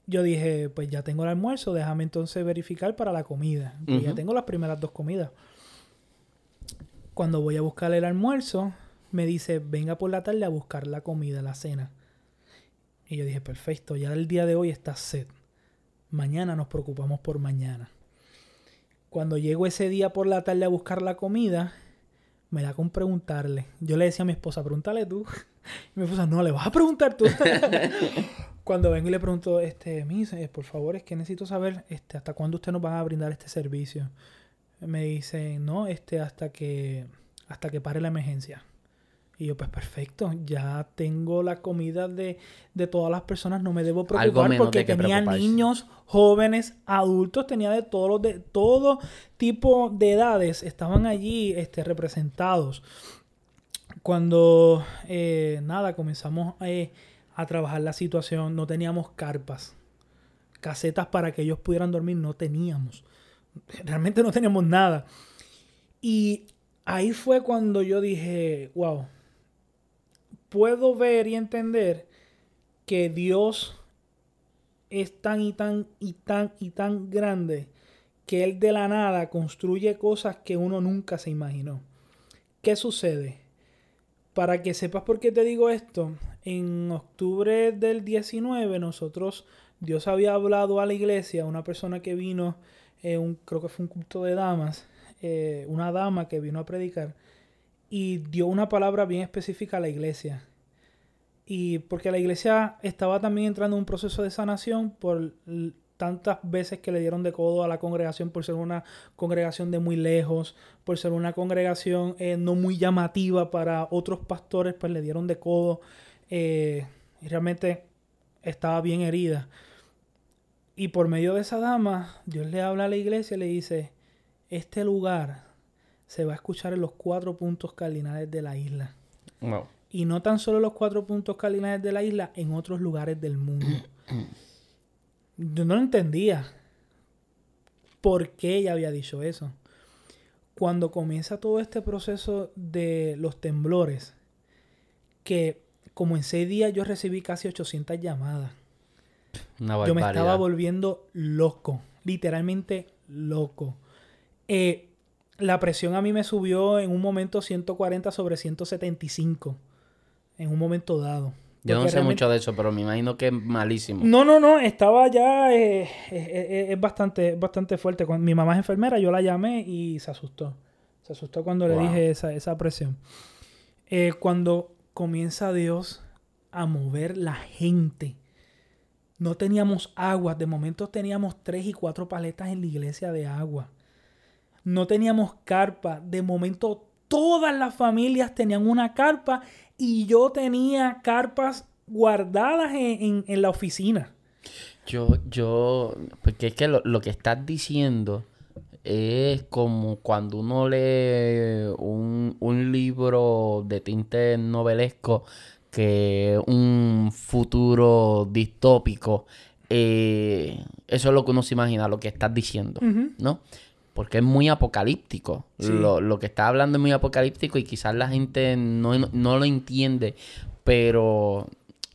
yo dije, pues ya tengo el almuerzo, déjame entonces verificar para la comida. Pues ya tengo las primeras dos comidas. Cuando voy a buscar el almuerzo, me dice, venga por la tarde a buscar la comida, la cena. Y yo dije, perfecto, ya el día de hoy está set. Mañana nos preocupamos por mañana. Cuando llego ese día por la tarde a buscar la comida, me da con preguntarle. Yo le decía a mi esposa, pregúntale tú. Y mi esposa, no, le vas a preguntar tú. Cuando vengo y le pregunto, este, Miss, eh, por favor, es que necesito saber este, hasta cuándo usted nos va a brindar este servicio. Me dice, no, este, hasta que, hasta que pare la emergencia. Y yo, pues perfecto, ya tengo la comida de, de todas las personas, no me debo preocupar porque de tenía niños, jóvenes, adultos, tenía de todos los de todo tipo de edades, estaban allí este, representados. Cuando eh, nada, comenzamos eh, a trabajar la situación, no teníamos carpas, casetas para que ellos pudieran dormir, no teníamos. Realmente no teníamos nada. Y ahí fue cuando yo dije, wow, puedo ver y entender que Dios es tan y tan y tan y tan grande que Él de la nada construye cosas que uno nunca se imaginó. ¿Qué sucede? Para que sepas por qué te digo esto, en octubre del 19 nosotros, Dios había hablado a la iglesia, una persona que vino, eh, un, creo que fue un culto de damas, eh, una dama que vino a predicar y dio una palabra bien específica a la iglesia. Y porque la iglesia estaba también entrando en un proceso de sanación por tantas veces que le dieron de codo a la congregación por ser una congregación de muy lejos, por ser una congregación eh, no muy llamativa para otros pastores, pues le dieron de codo eh, y realmente estaba bien herida. Y por medio de esa dama, Dios le habla a la iglesia y le dice, este lugar se va a escuchar en los cuatro puntos cardinales de la isla. Wow. Y no tan solo los cuatro puntos cardinales de la isla, en otros lugares del mundo. Yo no entendía. ¿Por qué ella había dicho eso? Cuando comienza todo este proceso de los temblores, que como en seis días yo recibí casi 800 llamadas. Una Yo me estaba volviendo loco, literalmente loco. Eh, la presión a mí me subió en un momento 140 sobre 175, en un momento dado. Yo no sé realmente- mucho de eso, pero me imagino que es malísimo. No, no, no, estaba ya, eh, eh, eh, es bastante, bastante fuerte. Cuando mi mamá es enfermera, yo la llamé y se asustó. Se asustó cuando le dije esa, esa presión. Eh, cuando comienza Dios a mover la gente. No teníamos agua, de momento teníamos tres y cuatro paletas en la iglesia de agua. No teníamos carpa, de momento todas las familias tenían una carpa y yo tenía carpas guardadas en, en- en la oficina. Yo, yo, porque es que lo, lo que estás diciendo es como cuando uno lee un, un libro de tinte novelesco que un futuro distópico. eh, eso es lo que uno se imagina, lo que estás diciendo. ¿no? Porque es muy apocalíptico. Sí. Lo, lo que está hablando es muy apocalíptico y quizás la gente no, no lo entiende, pero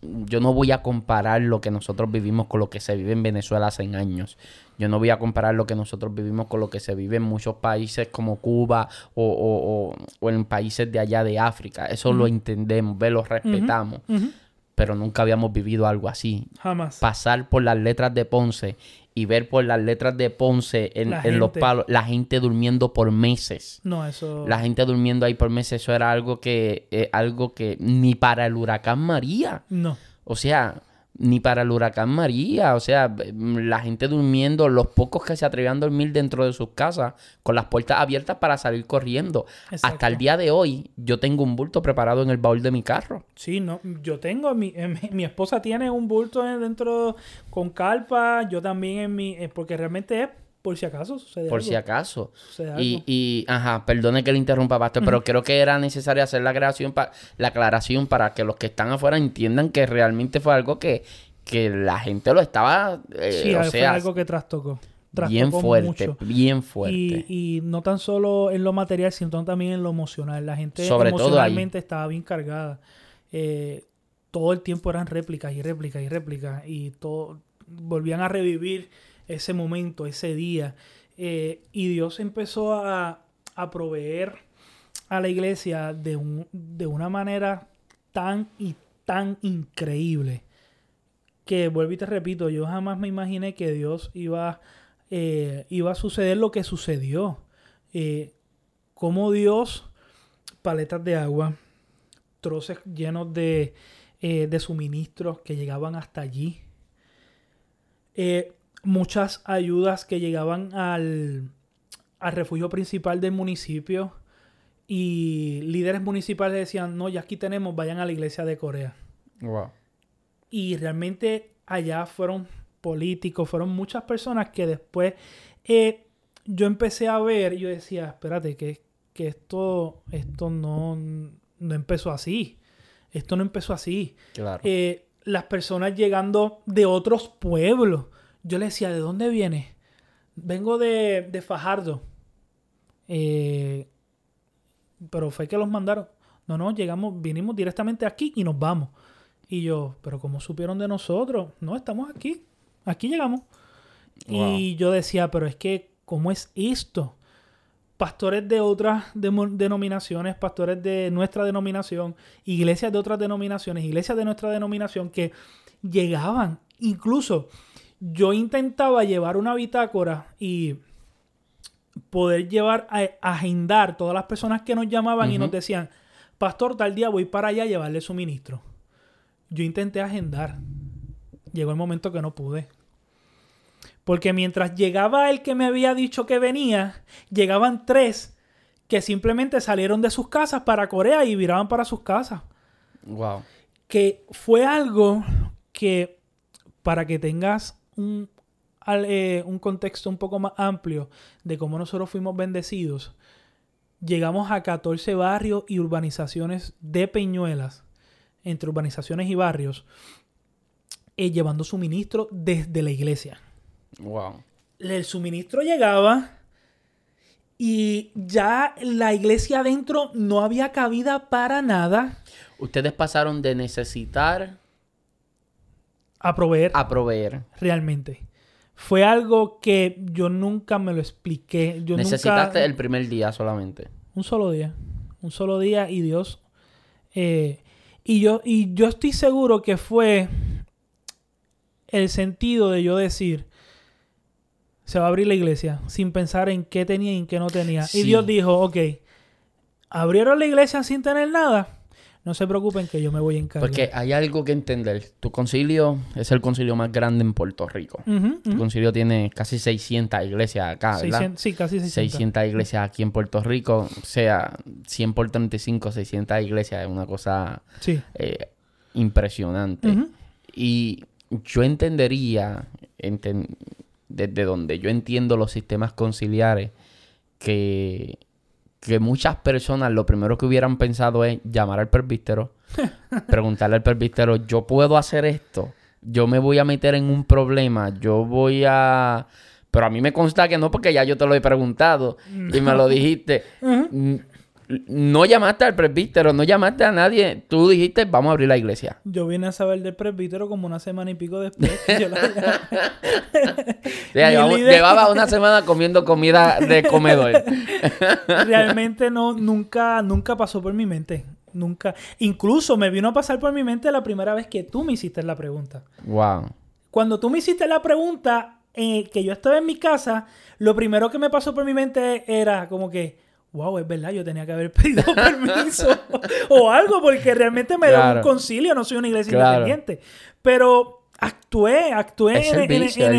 yo no voy a comparar lo que nosotros vivimos con lo que se vive en Venezuela hace años. Yo no voy a comparar lo que nosotros vivimos con lo que se vive en muchos países como Cuba o, o- o- o en países de allá de África. Eso lo entendemos, ve, lo respetamos. Pero nunca habíamos vivido algo así. Jamás. Pasar por las letras de Ponce y ver por las letras de Ponce en, los palos, la gente durmiendo por meses. no, eso. La gente durmiendo ahí por meses, eso era algo que, eh, algo que ni para el huracán María. No. O sea, ni para el huracán María. O sea, la gente durmiendo, los pocos que se atrevían a dormir dentro de sus casas, con las puertas abiertas para salir corriendo. Exacto. Hasta el día de hoy, yo tengo un bulto preparado en el baúl de mi carro. Sí, no. Yo tengo. Mi, eh, mi, mi esposa tiene un bulto en- dentro con carpa. Yo también en mi. eh, porque realmente es por si acaso sucede Por algo. si acaso. Sucede Y, algo. y, ajá, perdone que le interrumpa, Pastor, pero creo que era necesario hacer la aclaración, pa- la aclaración para que los que están afuera entiendan que realmente fue algo que, que la gente lo estaba, eh, sí, o fue sea, algo que trastocó. bien Trastocó fuerte, mucho. bien fuerte. Y, y no tan solo en lo material, sino también en lo emocional. La gente Sobre todo ahí. emocionalmente estaba bien cargada. Eh, todo el tiempo eran réplicas y réplicas y réplicas. Y todo, volvían a revivir ese momento, ese día. Eh, y Dios empezó a, a proveer a la iglesia de, un, de una manera tan y tan increíble que vuelvo y te repito, yo jamás me imaginé que Dios iba, eh, iba a suceder lo que sucedió. Eh, como Dios, paletas de agua, troces llenos de, de suministros que llegaban hasta allí. Muchas ayudas que llegaban al, al refugio principal del municipio. Y líderes municipales decían, no, ya aquí tenemos, vayan a la iglesia de Corea. Wow. Y realmente allá fueron políticos, fueron muchas personas que después eh, yo empecé a ver, yo decía, espérate, que, que esto, esto no, no empezó así. Esto no empezó así. Claro. Eh, las personas llegando de otros pueblos. Yo le decía, ¿de dónde viene? Vengo de, de Fajardo. Eh, pero fue que los mandaron. No, no, llegamos, vinimos directamente aquí y nos vamos. Y yo, pero ¿cómo supieron de nosotros? No, estamos aquí. Aquí llegamos. Y yo decía, pero es que, ¿cómo es esto? Pastores de otras denominaciones, pastores de nuestra denominación, iglesias de otras denominaciones, iglesias de nuestra denominación que llegaban. Incluso yo intentaba llevar una bitácora y poder llevar a, agendar todas las personas que nos llamaban y nos decían, pastor, tal día voy para allá a llevarle suministro. Yo intenté agendar. Llegó el momento que no pude. Porque mientras llegaba el que me había dicho que venía, llegaban tres que simplemente salieron de sus casas para Corea y viraban para sus casas. Wow. Que fue algo que, para que tengas un, al- eh, un contexto un poco más amplio de cómo nosotros fuimos bendecidos, llegamos a 14 barrios y urbanizaciones de Peñuelas, entre urbanizaciones y barrios, eh, llevando suministro desde la iglesia Wow. el suministro llegaba y ya la iglesia adentro no había cabida para nada Ustedes pasaron de necesitar a proveer a proveer. realmente. Fue algo que yo nunca me lo expliqué. Yo Necesitaste nunca... el primer día solamente. Un solo día. Un solo día y Dios... eh, y, yo, y yo estoy seguro que fue el sentido de yo decir, se va a abrir la iglesia, sin pensar en qué tenía y en qué no tenía. Sí. Y Dios dijo, ok, abrieron la iglesia sin tener nada. No se preocupen que yo me voy a encargar. Porque hay algo que entender. Tu concilio es el concilio más grande en Puerto Rico. Tu concilio tiene casi 600 iglesias acá, ¿verdad? 600 sí, casi 600. 600 iglesias aquí en Puerto Rico. O sea, 100 por 35, 600 iglesias. Es una cosa Sí. eh, impresionante. Y yo entendería, enten- desde donde yo entiendo los sistemas conciliares, que, que muchas personas lo primero que hubieran pensado es llamar al presbítero, preguntarle al presbítero, yo puedo hacer esto, yo me voy a meter en un problema, yo voy a... Pero a mí me consta que no, porque ya yo te lo he preguntado y me lo dijiste. No llamaste al presbítero, no llamaste a nadie. Tú dijiste, vamos a abrir la iglesia. Yo vine a saber del presbítero como una semana y pico después. yo la- O sea, Mi llevaba, líder- llevaba una semana comiendo comida de comedor. realmente no, nunca, nunca pasó por mi mente. Nunca. Incluso me vino a pasar por mi mente la primera vez que tú me hiciste la pregunta. wow. Cuando tú me hiciste la pregunta, eh, que yo estaba en mi casa, lo primero que me pasó por mi mente era como que, wow, es verdad, yo tenía que haber pedido permiso o algo, porque realmente me da un concilio, no soy una iglesia Claro. independiente. Pero actué, actué en, en- servicio, en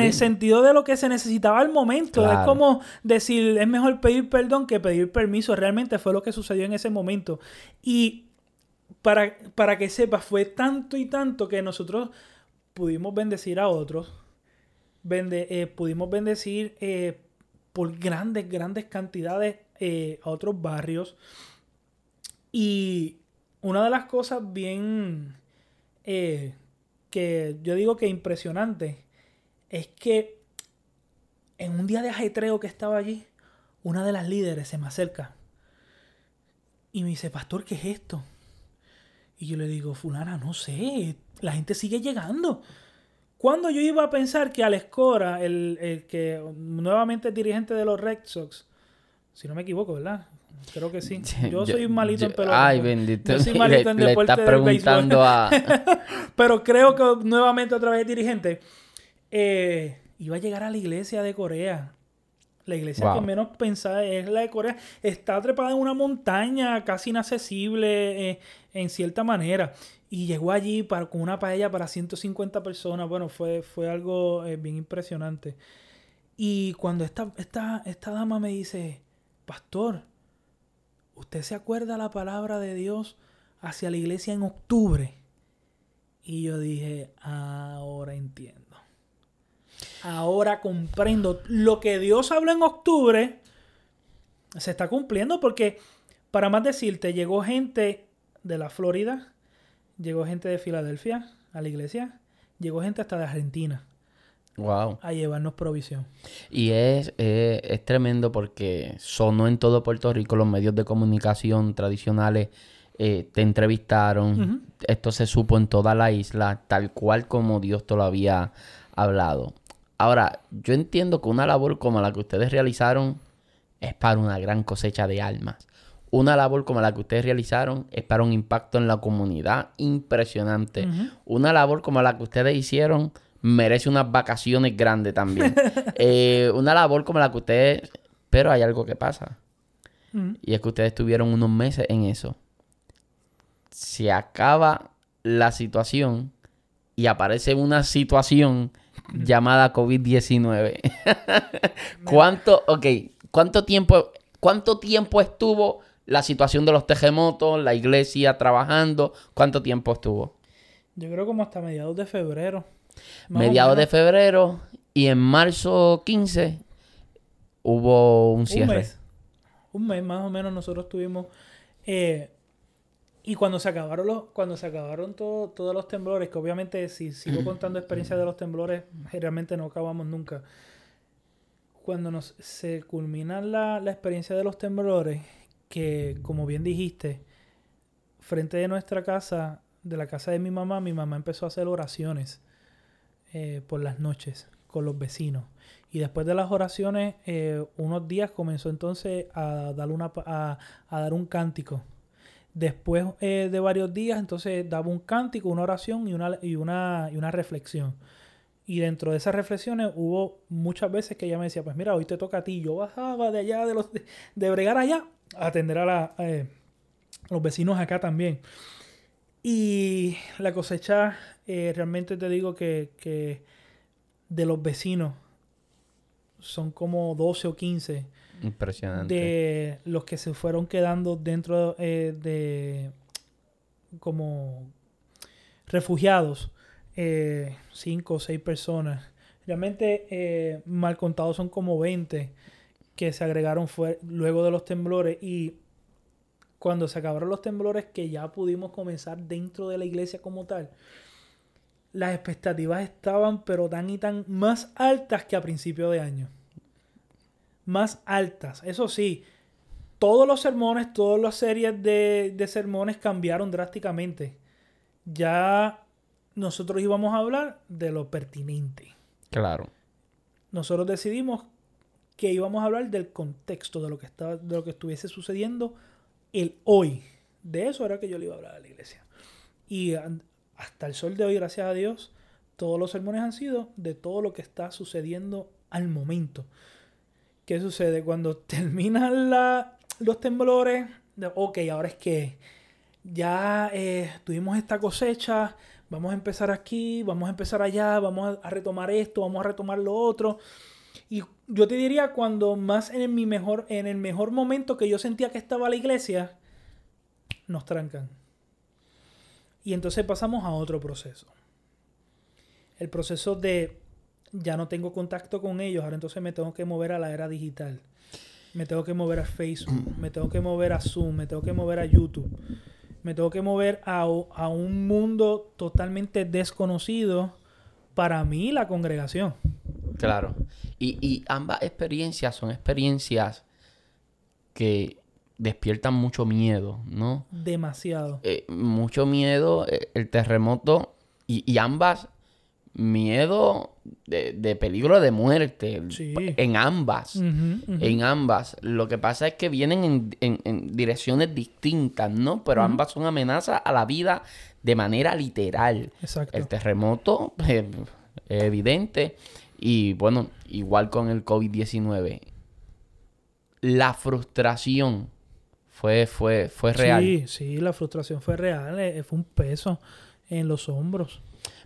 el en sentido de lo que se necesitaba al momento. Es como decir, es mejor pedir perdón que pedir permiso. Realmente fue lo que sucedió en ese momento. Y para, para que sepas, fue tanto y tanto que nosotros pudimos bendecir a otros bende- eh, pudimos bendecir eh, por grandes, grandes cantidades eh, a otros barrios. Y una de las cosas bien eh, que yo digo que impresionante es que en un día de ajetreo que estaba allí, una de las líderes se me acerca y me dice, pastor, ¿qué es esto? Y yo le digo, fulana, no sé, la gente sigue llegando. Cuando yo iba a pensar que Alex Cora, el, el que nuevamente es dirigente de los Red Sox, si no me equivoco, ¿verdad? Creo que sí. Yo soy un malito en pelota. Ay, bendito. Yo soy Le- malito en le, deporte del béisbol. preguntando a... Pero creo que nuevamente otra vez dirigente. eh, iba a llegar a la iglesia de Corea. La iglesia Wow. que menos pensaba es la de Corea. Está trepada en una montaña casi inaccesible eh, en cierta manera. Y llegó allí para, con una paella para 150 personas. Bueno, fue, fue algo eh, bien impresionante. Y cuando esta, esta, esta dama me dice, pastor, ¿usted se acuerda la palabra de Dios hacia la iglesia en octubre? Y yo dije, ahora entiendo. Ahora comprendo. Lo que Dios habló en octubre se está cumpliendo porque, para más decirte, llegó gente de la Florida, llegó gente de Filadelfia a la iglesia, llegó gente hasta de Argentina Wow. a llevarnos provisión. Y es, es, es tremendo porque sonó en todo Puerto Rico, los medios de comunicación tradicionales eh, te entrevistaron, esto se supo en toda la isla, tal cual como Dios te lo había hablado. Ahora, yo entiendo que una labor como la que ustedes realizaron es para una gran cosecha de almas. Una labor como la que ustedes realizaron es para un impacto en la comunidad impresionante. Una labor como la que ustedes hicieron merece unas vacaciones grandes también. Eh, una labor como la que ustedes... Pero hay algo que pasa. Ujú. Y es que ustedes tuvieron unos meses en eso. Se acaba la situación y aparece una situación llamada COVID-19. ¿Cuánto, ok, cuánto tiempo, cuánto tiempo estuvo la situación de los terremotos, la iglesia trabajando? ¿Cuánto tiempo estuvo? Yo creo como hasta mediados de febrero. Mediados de febrero y en marzo 15 hubo un un cierre. mes. Un mes más o menos nosotros tuvimos. eh, y cuando se acabaron los, cuando se acabaron todo- todos los temblores, que obviamente si sigo contando experiencias de los temblores, realmente no acabamos nunca. Cuando nos se culmina la, la experiencia de los temblores, que como bien dijiste, frente de nuestra casa, de la casa de mi mamá, mi mamá empezó a hacer oraciones eh, por las noches con los vecinos. Y después de las oraciones, eh, unos días comenzó entonces a dar, una, a, a dar un cántico. Después eh, de varios días, entonces daba un cántico, una oración y una, y una, y una reflexión. Y dentro de esas reflexiones hubo muchas veces que ella me decía, pues mira, hoy te toca a ti. Yo bajaba de allá, de, los, de, bregar allá, atender a, la, eh, a los vecinos acá también. Y la cosecha, eh, realmente te digo que, que de los vecinos son como 12 o 15 Impresionante. de los que se fueron quedando dentro eh, de como refugiados, eh, cinco o seis personas. Realmente, mal contados son como 20 que se agregaron fue, luego de los temblores y cuando se acabaron los temblores que ya pudimos comenzar dentro de la iglesia como tal, las expectativas estaban pero tan y tan más altas que a principio de año. Más altas. Eso sí, todos los sermones, todas las series de, de sermones cambiaron drásticamente. Ya nosotros íbamos a hablar de lo pertinente. Claro. Nosotros decidimos que íbamos a hablar del contexto de lo que estaba, de lo que estuviese sucediendo el hoy. De eso era que yo le iba a hablar a la iglesia. Y hasta el sol de hoy, gracias a Dios, todos los sermones han sido de todo lo que está sucediendo al momento. ¿Qué sucede? Cuando terminan la- los temblores, de, ok, ahora es que ya eh, tuvimos esta cosecha, vamos a empezar aquí, vamos a empezar allá, vamos a, a retomar esto, vamos a retomar lo otro. Y yo te diría cuando más en el, mi mejor, en el mejor momento que yo sentía que estaba la iglesia, nos trancan. Y entonces pasamos a otro proceso. El proceso de ya no tengo contacto con ellos, ahora entonces me tengo que mover a la era digital. Me tengo que mover a Facebook, me tengo que mover a Zoom, me tengo que mover a YouTube. Me tengo que mover a, a un mundo totalmente desconocido para mí, la congregación. Claro. Y, y ambas experiencias son experiencias que despiertan mucho miedo, ¿no? Demasiado. Eh, mucho miedo, eh, el terremoto y, y ambas miedo de, de, peligro de muerte. Sí. En ambas. En ambas. Lo que pasa es que vienen en, en- en direcciones distintas, ¿no? Pero ambas son amenazas a la vida de manera literal. Exacto. El terremoto eh, evidente. Y bueno, igual con el COVID-19. La frustración fue, fue, fue real. Sí, sí, la frustración fue real. eh, Fue un peso en los hombros.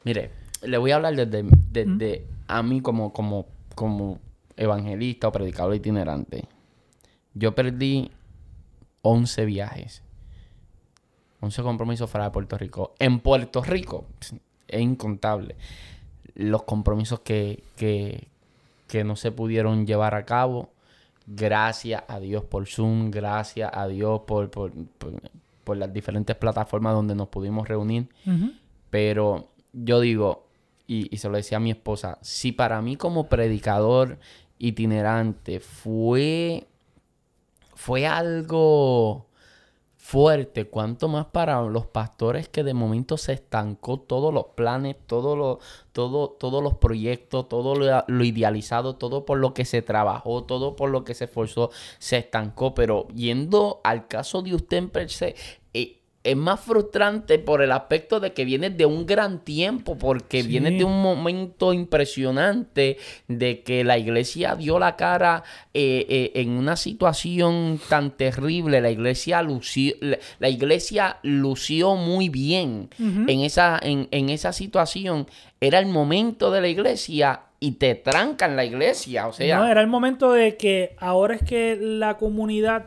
Mire, le voy a hablar desde, desde a mí como, como, como evangelista o predicador itinerante. Yo perdí 11 viajes. 11 compromisos fuera de Puerto Rico. En Puerto Rico es incontable. Los compromisos que, que, que no se pudieron llevar a cabo. Gracias a Dios por Zoom. Gracias a Dios por, por, por, por las diferentes plataformas donde nos pudimos reunir. Pero yo digo, y, y se lo decía a mi esposa, si para mí como predicador itinerante fue, fue algo fuerte, cuanto más para los pastores que de momento se estancó todos los planes, todos los, todo, todos los proyectos, todo lo, idealizado, todo por lo que se trabajó, todo por lo que se esforzó, se estancó. Pero yendo al caso de usted en per se, eh, es más frustrante por el aspecto de que vienes de un gran tiempo, porque Sí. vienes de un momento impresionante de que la iglesia dio la cara eh, eh, en una situación tan terrible. La iglesia lució, la, la iglesia lució muy bien en, esa, en, en esa situación. Era el momento de la iglesia y te trancan la iglesia. O sea, No, era el momento de que ahora es que la comunidad,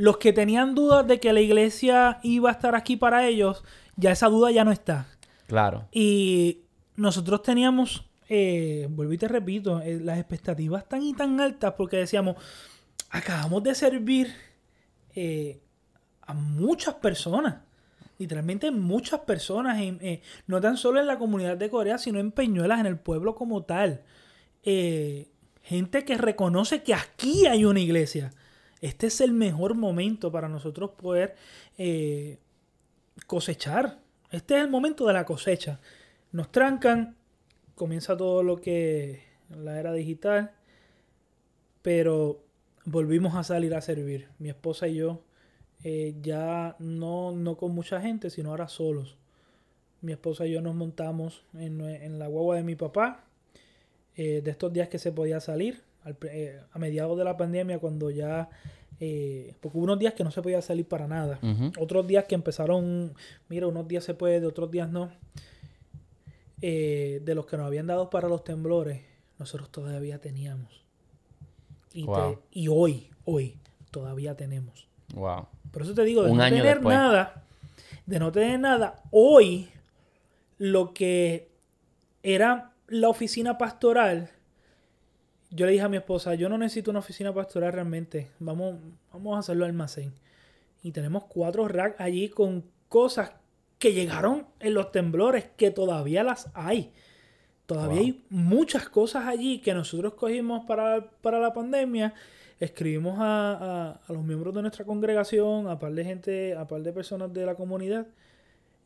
los que tenían dudas de que la iglesia iba a estar aquí para ellos, ya esa duda ya no está. claro. Y nosotros teníamos, eh, vuelvo y te repito, eh, las expectativas tan y tan altas porque decíamos, acabamos de servir eh, a muchas personas. Literalmente muchas personas, en- no tan solo en la comunidad de Corea, sino en Peñuelas, en el pueblo como tal. Gente que reconoce que aquí hay una iglesia. Este es el mejor momento para nosotros poder eh, cosechar. Este es el momento de la cosecha. Nos trancan, comienza todo lo que la era digital, pero volvimos a salir a servir. Mi esposa y yo, eh, ya no, no con mucha gente, sino ahora solos. Mi esposa y yo nos montamos en, la guagua de mi papá, eh, de estos días que se podía salir, al eh, a mediados de la pandemia, cuando ya, eh, porque hubo unos días que no se podía salir para nada. Otros días que empezaron, mira, unos días se puede, otros días no. Eh, de los que nos habían dado para los temblores, nosotros todavía teníamos. Y, te- Wow. y hoy, hoy, todavía tenemos. Wow. Por eso te digo, de Un no año tener después. nada, de no tener nada, hoy lo que era la oficina pastoral, yo le dije a mi esposa, yo no necesito una oficina pastoral realmente, vamos, vamos a hacerlo almacén. Y tenemos cuatro racks allí con cosas que llegaron en los temblores, que todavía las hay. Todavía Wow. hay muchas cosas allí que nosotros cogimos para, para la pandemia. Escribimos a, a- a los miembros de nuestra congregación, a par de gente, a par de personas de la comunidad,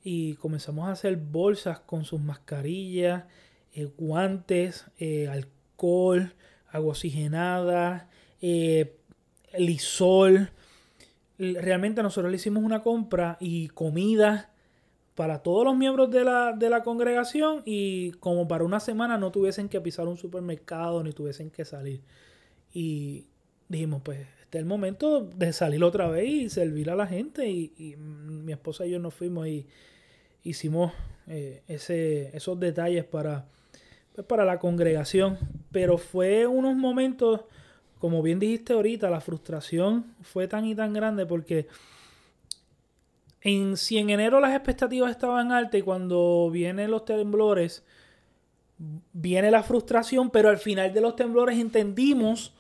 y comenzamos a hacer bolsas con sus mascarillas, eh, guantes, eh, alcohol, agua oxigenada, eh, lisol. Realmente nosotros le hicimos una compra y comida para todos los miembros de la, de la congregación y como para una semana no tuviesen que pisar un supermercado ni tuviesen que salir. Y dijimos, pues este es el momento de salir otra vez y servir a la gente. Y, mi esposa y yo nos fuimos y hicimos eh, ese, esos detalles para, pues, para la congregación. Pero fue unos momentos, como bien dijiste ahorita, la frustración fue tan y tan grande porque en, si en enero las expectativas estaban altas y cuando vienen los temblores, viene la frustración, pero al final de los temblores entendimos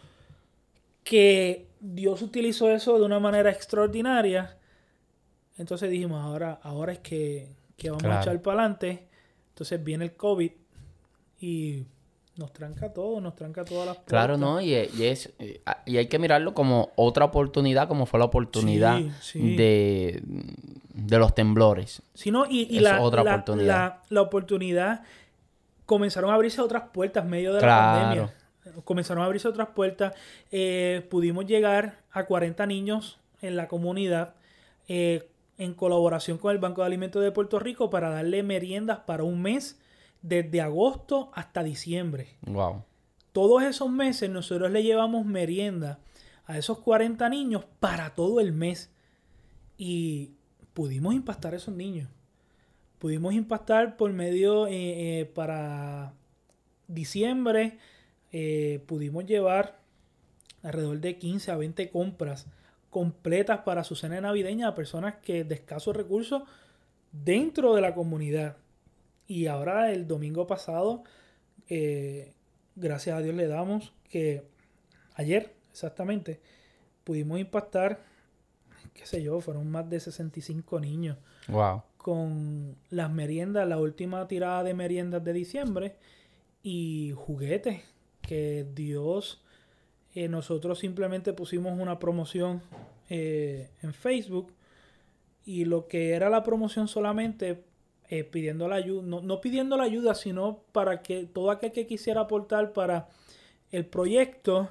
que Dios utilizó eso de una manera extraordinaria. Entonces dijimos, ahora, ahora es que, que vamos a echar para adelante. Entonces viene el COVID y nos tranca todo, nos tranca todas las puertas. Claro, ¿no? Y, es, y hay que mirarlo como otra oportunidad, como fue la oportunidad De, de los temblores. Sí, no, y, la, otra oportunidad. La, oportunidad comenzaron a abrirse otras puertas en medio de la pandemia. Comenzaron a abrirse otras puertas. Eh, pudimos llegar a 40 niños en la comunidad eh, en colaboración con el Banco de Alimentos de Puerto Rico para darle meriendas para un mes desde agosto hasta diciembre. Wow. Todos esos meses nosotros le llevamos merienda a esos 40 niños para todo el mes. Y pudimos impactar a esos niños. Pudimos impactar por medio eh, eh, para diciembre. Eh, pudimos llevar alrededor de 15 a 20 compras completas para su cena navideña a personas que de escasos recursos dentro de la comunidad. Y ahora el domingo pasado, eh, gracias a Dios le damos que ayer exactamente pudimos impactar, qué sé yo, fueron más de 65 niños. Wow. Con las meriendas, la última tirada de meriendas de diciembre y juguetes que Dios, eh, nosotros simplemente pusimos una promoción eh, en Facebook y lo que era la promoción solamente eh, pidiendo la ayuda, no, pidiendo la ayuda, sino para que todo aquel que quisiera aportar para el proyecto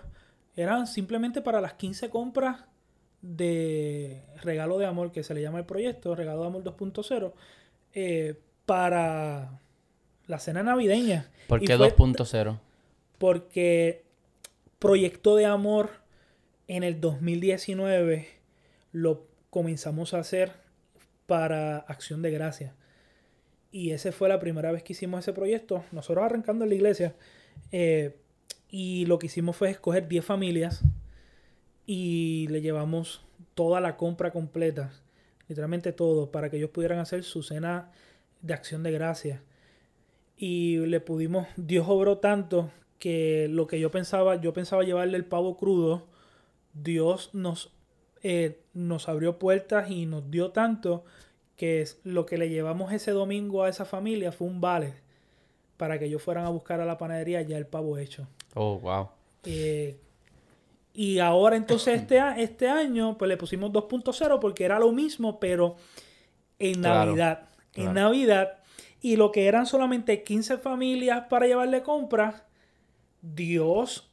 eran simplemente para las 15 compras de regalo de amor, que se le llama el proyecto, regalo de amor 2.0, eh, para la cena navideña. ¿Por qué 2.0? Porque proyecto de amor en el 2019 lo comenzamos a hacer para acción de gracia. Y esa fue la primera vez que hicimos ese proyecto. Nosotros arrancando en la iglesia. Eh, y lo que hicimos fue escoger 10 familias y le llevamos toda la compra completa, literalmente todo, para que ellos pudieran hacer su cena de acción de gracia. Y le pudimos, Dios obró tanto que lo que yo pensaba, yo pensaba llevarle el pavo crudo, Dios nos, eh, nos abrió puertas y nos dio tanto que es lo que le llevamos ese domingo a esa familia fue un vale para que ellos fueran a buscar a la panadería ya el pavo hecho. Oh, wow. Eh, y ahora entonces este, este año pues le pusimos 2.0 porque era lo mismo, pero en Navidad. En Navidad. Y lo que eran solamente 15 familias para llevarle compras, Dios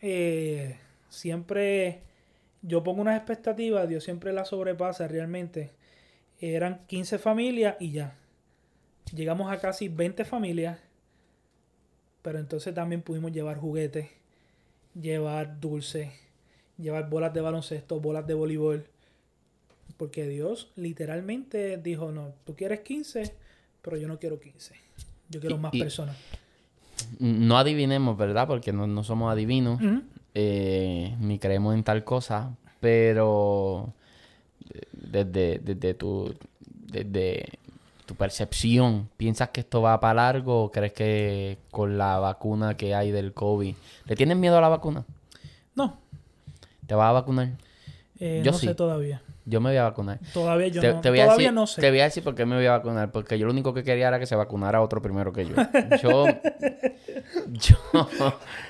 eh, siempre, yo pongo unas expectativas, Dios siempre la sobrepasa realmente eran 15 familias y ya. Llegamos a casi 20 familias. Pero entonces también pudimos llevar juguetes, llevar dulces, llevar bolas de baloncesto, bolas de voleibol. Porque Dios literalmente dijo, no, tú quieres 15, pero yo no quiero 15. Yo quiero más personas. No adivinemos, ¿verdad? Porque no, somos adivinos, eh, ni creemos en tal cosa, pero desde, desde tu desde tu percepción, ¿piensas que esto va para largo o crees que con la vacuna que hay del COVID, ¿le tienes miedo a la vacuna? No. ¿Te vas a vacunar? Eh, yo no sé todavía. Yo me voy a vacunar. Todavía yo no. todavía no sé. Te voy a decir por qué me voy a vacunar. Porque yo lo único que quería era que se vacunara otro primero que yo. Yo... yo...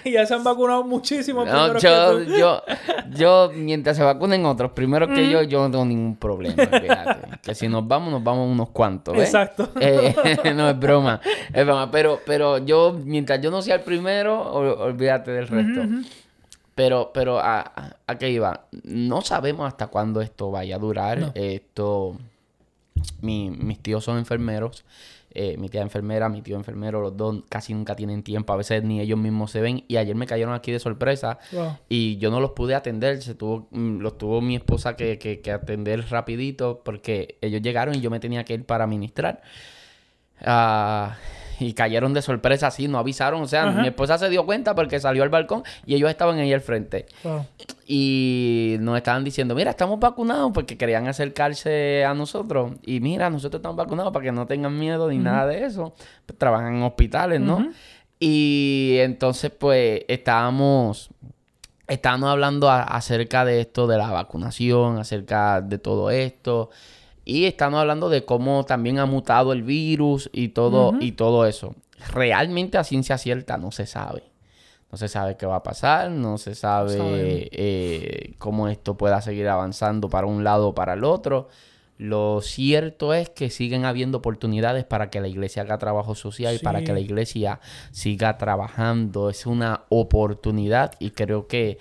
y ya se han vacunado muchísimos no, yo, yo, yo, mientras se vacunen otros primero que yo, yo no tengo ningún problema. Fíjate. que si nos vamos, nos vamos unos cuantos. Exacto. Eh, no, es broma. Es broma. Pero, pero yo, mientras yo no sea el primero, olvídate del resto. Pero, pero ¿a, a, qué iba? No sabemos hasta cuándo esto vaya a durar. Esto, mis tíos son enfermeros. Eh, mi tía enfermera, mi tío enfermero, los dos casi nunca tienen tiempo, a veces ni ellos mismos se ven. Y ayer me cayeron aquí de sorpresa y yo no los pude atender, se tuvo, mm, los tuvo mi esposa que, que, que atender rapidito porque ellos llegaron y yo me tenía que ir para ministrar. Ah y cayeron de sorpresa así, no avisaron. O sea, mi esposa se dio cuenta porque salió al balcón y ellos estaban ahí al frente. Y nos estaban diciendo, mira, estamos vacunados porque querían acercarse a nosotros. Y mira, nosotros estamos vacunados para que no tengan miedo ni nada de eso. Pues, trabajan en hospitales, ¿no? Y entonces, pues, estábamos, estábamos hablando acerca de esto, de la vacunación, acerca de todo esto. Y estamos hablando de cómo también ha mutado el virus y todo, y todo eso. Realmente a ciencia cierta no se sabe. No se sabe qué va a pasar, no se sabe eh, cómo esto pueda seguir avanzando para un lado o para el otro. Lo cierto es que siguen habiendo oportunidades para que la iglesia haga trabajo social y para que la iglesia siga trabajando. Es una oportunidad y creo que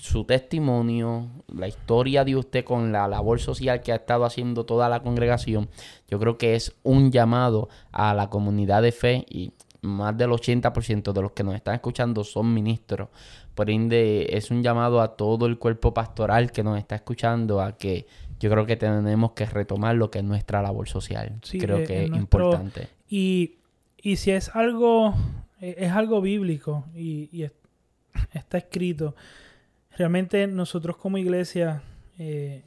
su testimonio, la historia de usted con la labor social que ha estado haciendo toda la congregación, yo creo que es un llamado a la comunidad de fe y más del 80% de los que nos están escuchando son ministros. Por ende, es un llamado a todo el cuerpo pastoral que nos está escuchando a que yo creo que tenemos que retomar lo que es nuestra labor social. creo eh, que es importante. Y, si es algo, eh, es algo bíblico y, está escrito, realmente nosotros como iglesia, eh,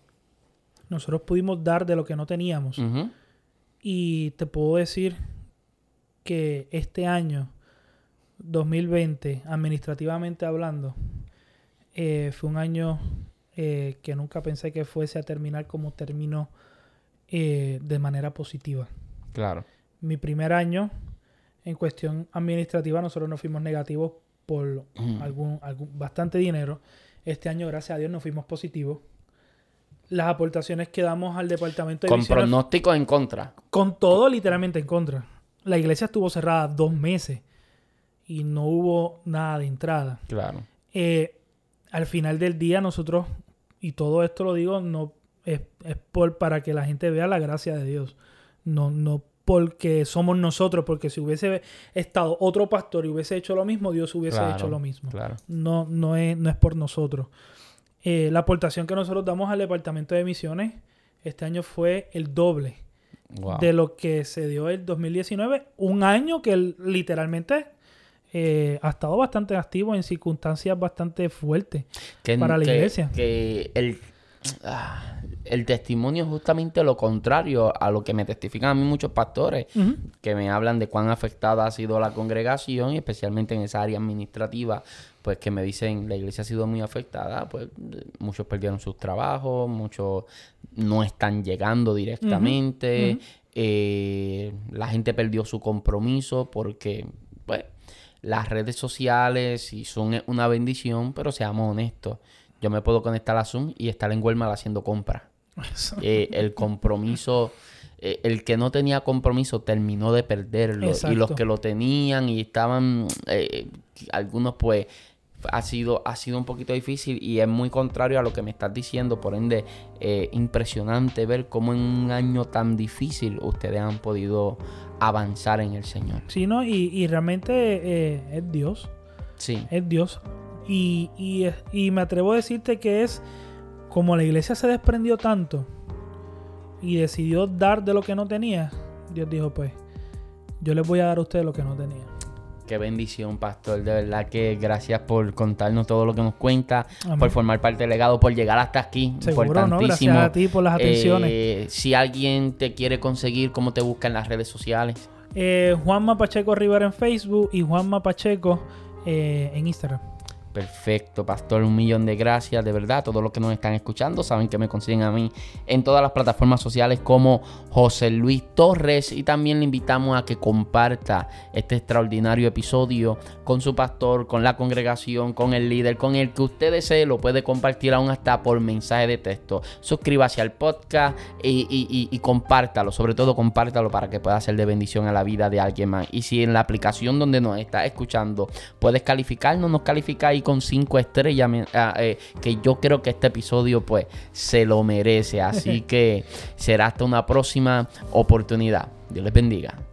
nosotros pudimos dar de lo que no teníamos. Y te puedo decir que este año, 2020, administrativamente hablando, fue un año eh, que nunca pensé que fuese a terminar como terminó eh, de manera positiva. Claro. Mi primer año, en cuestión administrativa, nosotros nos fuimos negativos por algún, algún, bastante dinero. Este año, gracias a Dios, nos fuimos positivos. Las aportaciones que damos al departamento de Con pronóstico en contra. Con todo literalmente en contra. La iglesia estuvo cerrada dos meses y no hubo nada de entrada. Claro. Eh, al final del día nosotros y todo esto lo digo no es, por, para que la gente vea la gracia de Dios. No, no porque somos nosotros, porque si hubiese estado otro pastor y hubiese hecho lo mismo, Dios hubiese hecho lo mismo. No, no, es, no es por nosotros. Eh, la aportación que nosotros damos al Departamento de Misiones este año fue el doble de lo que se dio el 2019. Un año que literalmente eh, ha estado bastante activo en circunstancias bastante fuertes para la iglesia. Que el, el testimonio es justamente lo contrario a lo que me testifican a mí muchos pastores, que me hablan de cuán afectada ha sido la congregación, y especialmente en esa área administrativa, pues que me dicen la iglesia ha sido muy afectada, pues muchos perdieron sus trabajos, muchos no están llegando directamente. Eh, la gente perdió su compromiso porque, pues, las redes sociales y son una bendición, pero seamos honestos. Yo me puedo conectar a Zoom y estar en Walmart haciendo compras. Eh, el compromiso, eh, el que no tenía compromiso terminó de perderlo. Y los que lo tenían y estaban, eh, algunos pues ha sido, ha sido un poquito difícil y es muy contrario a lo que me estás diciendo. Por ende, impresionante ver cómo en un año tan difícil ustedes han podido avanzar en el Señor. Sí, ¿no? Y, realmente eh, es Dios. Sí. Es Dios. Y, y, me atrevo a decirte que es como la iglesia se desprendió tanto y decidió dar de lo que no tenía, Dios dijo, pues, yo les voy a dar a ustedes lo que no tenían. Qué bendición, pastor. De verdad que gracias por contarnos todo lo que nos cuenta, por formar parte del legado, por llegar hasta aquí. Seguro, ¿no? Gracias a ti por las atenciones. Eh, si alguien te quiere conseguir, ¿cómo te busca en las redes sociales? Eh, Juanma Pacheco Rivera en Facebook y Juanma Pacheco eh, en Instagram. Perfecto, pastor, un millón de gracias, de verdad, todos los que nos están escuchando saben que me consiguen a mí en todas las plataformas sociales como José Luis Torres y también le invitamos a que comparta este extraordinario episodio con su pastor, con la congregación, con el líder, con el que usted desee, lo puede compartir aún hasta por mensaje de texto. Suscríbase al podcast y, compártalo, sobre todo compártalo para que pueda ser de bendición a la vida de alguien más. Y si en la aplicación donde nos está escuchando puedes calificarnos, nos califica y con cinco estrellas, ah, eh, que yo creo que este episodio pues se lo merece. Así que será hasta una próxima oportunidad. Dios les bendiga.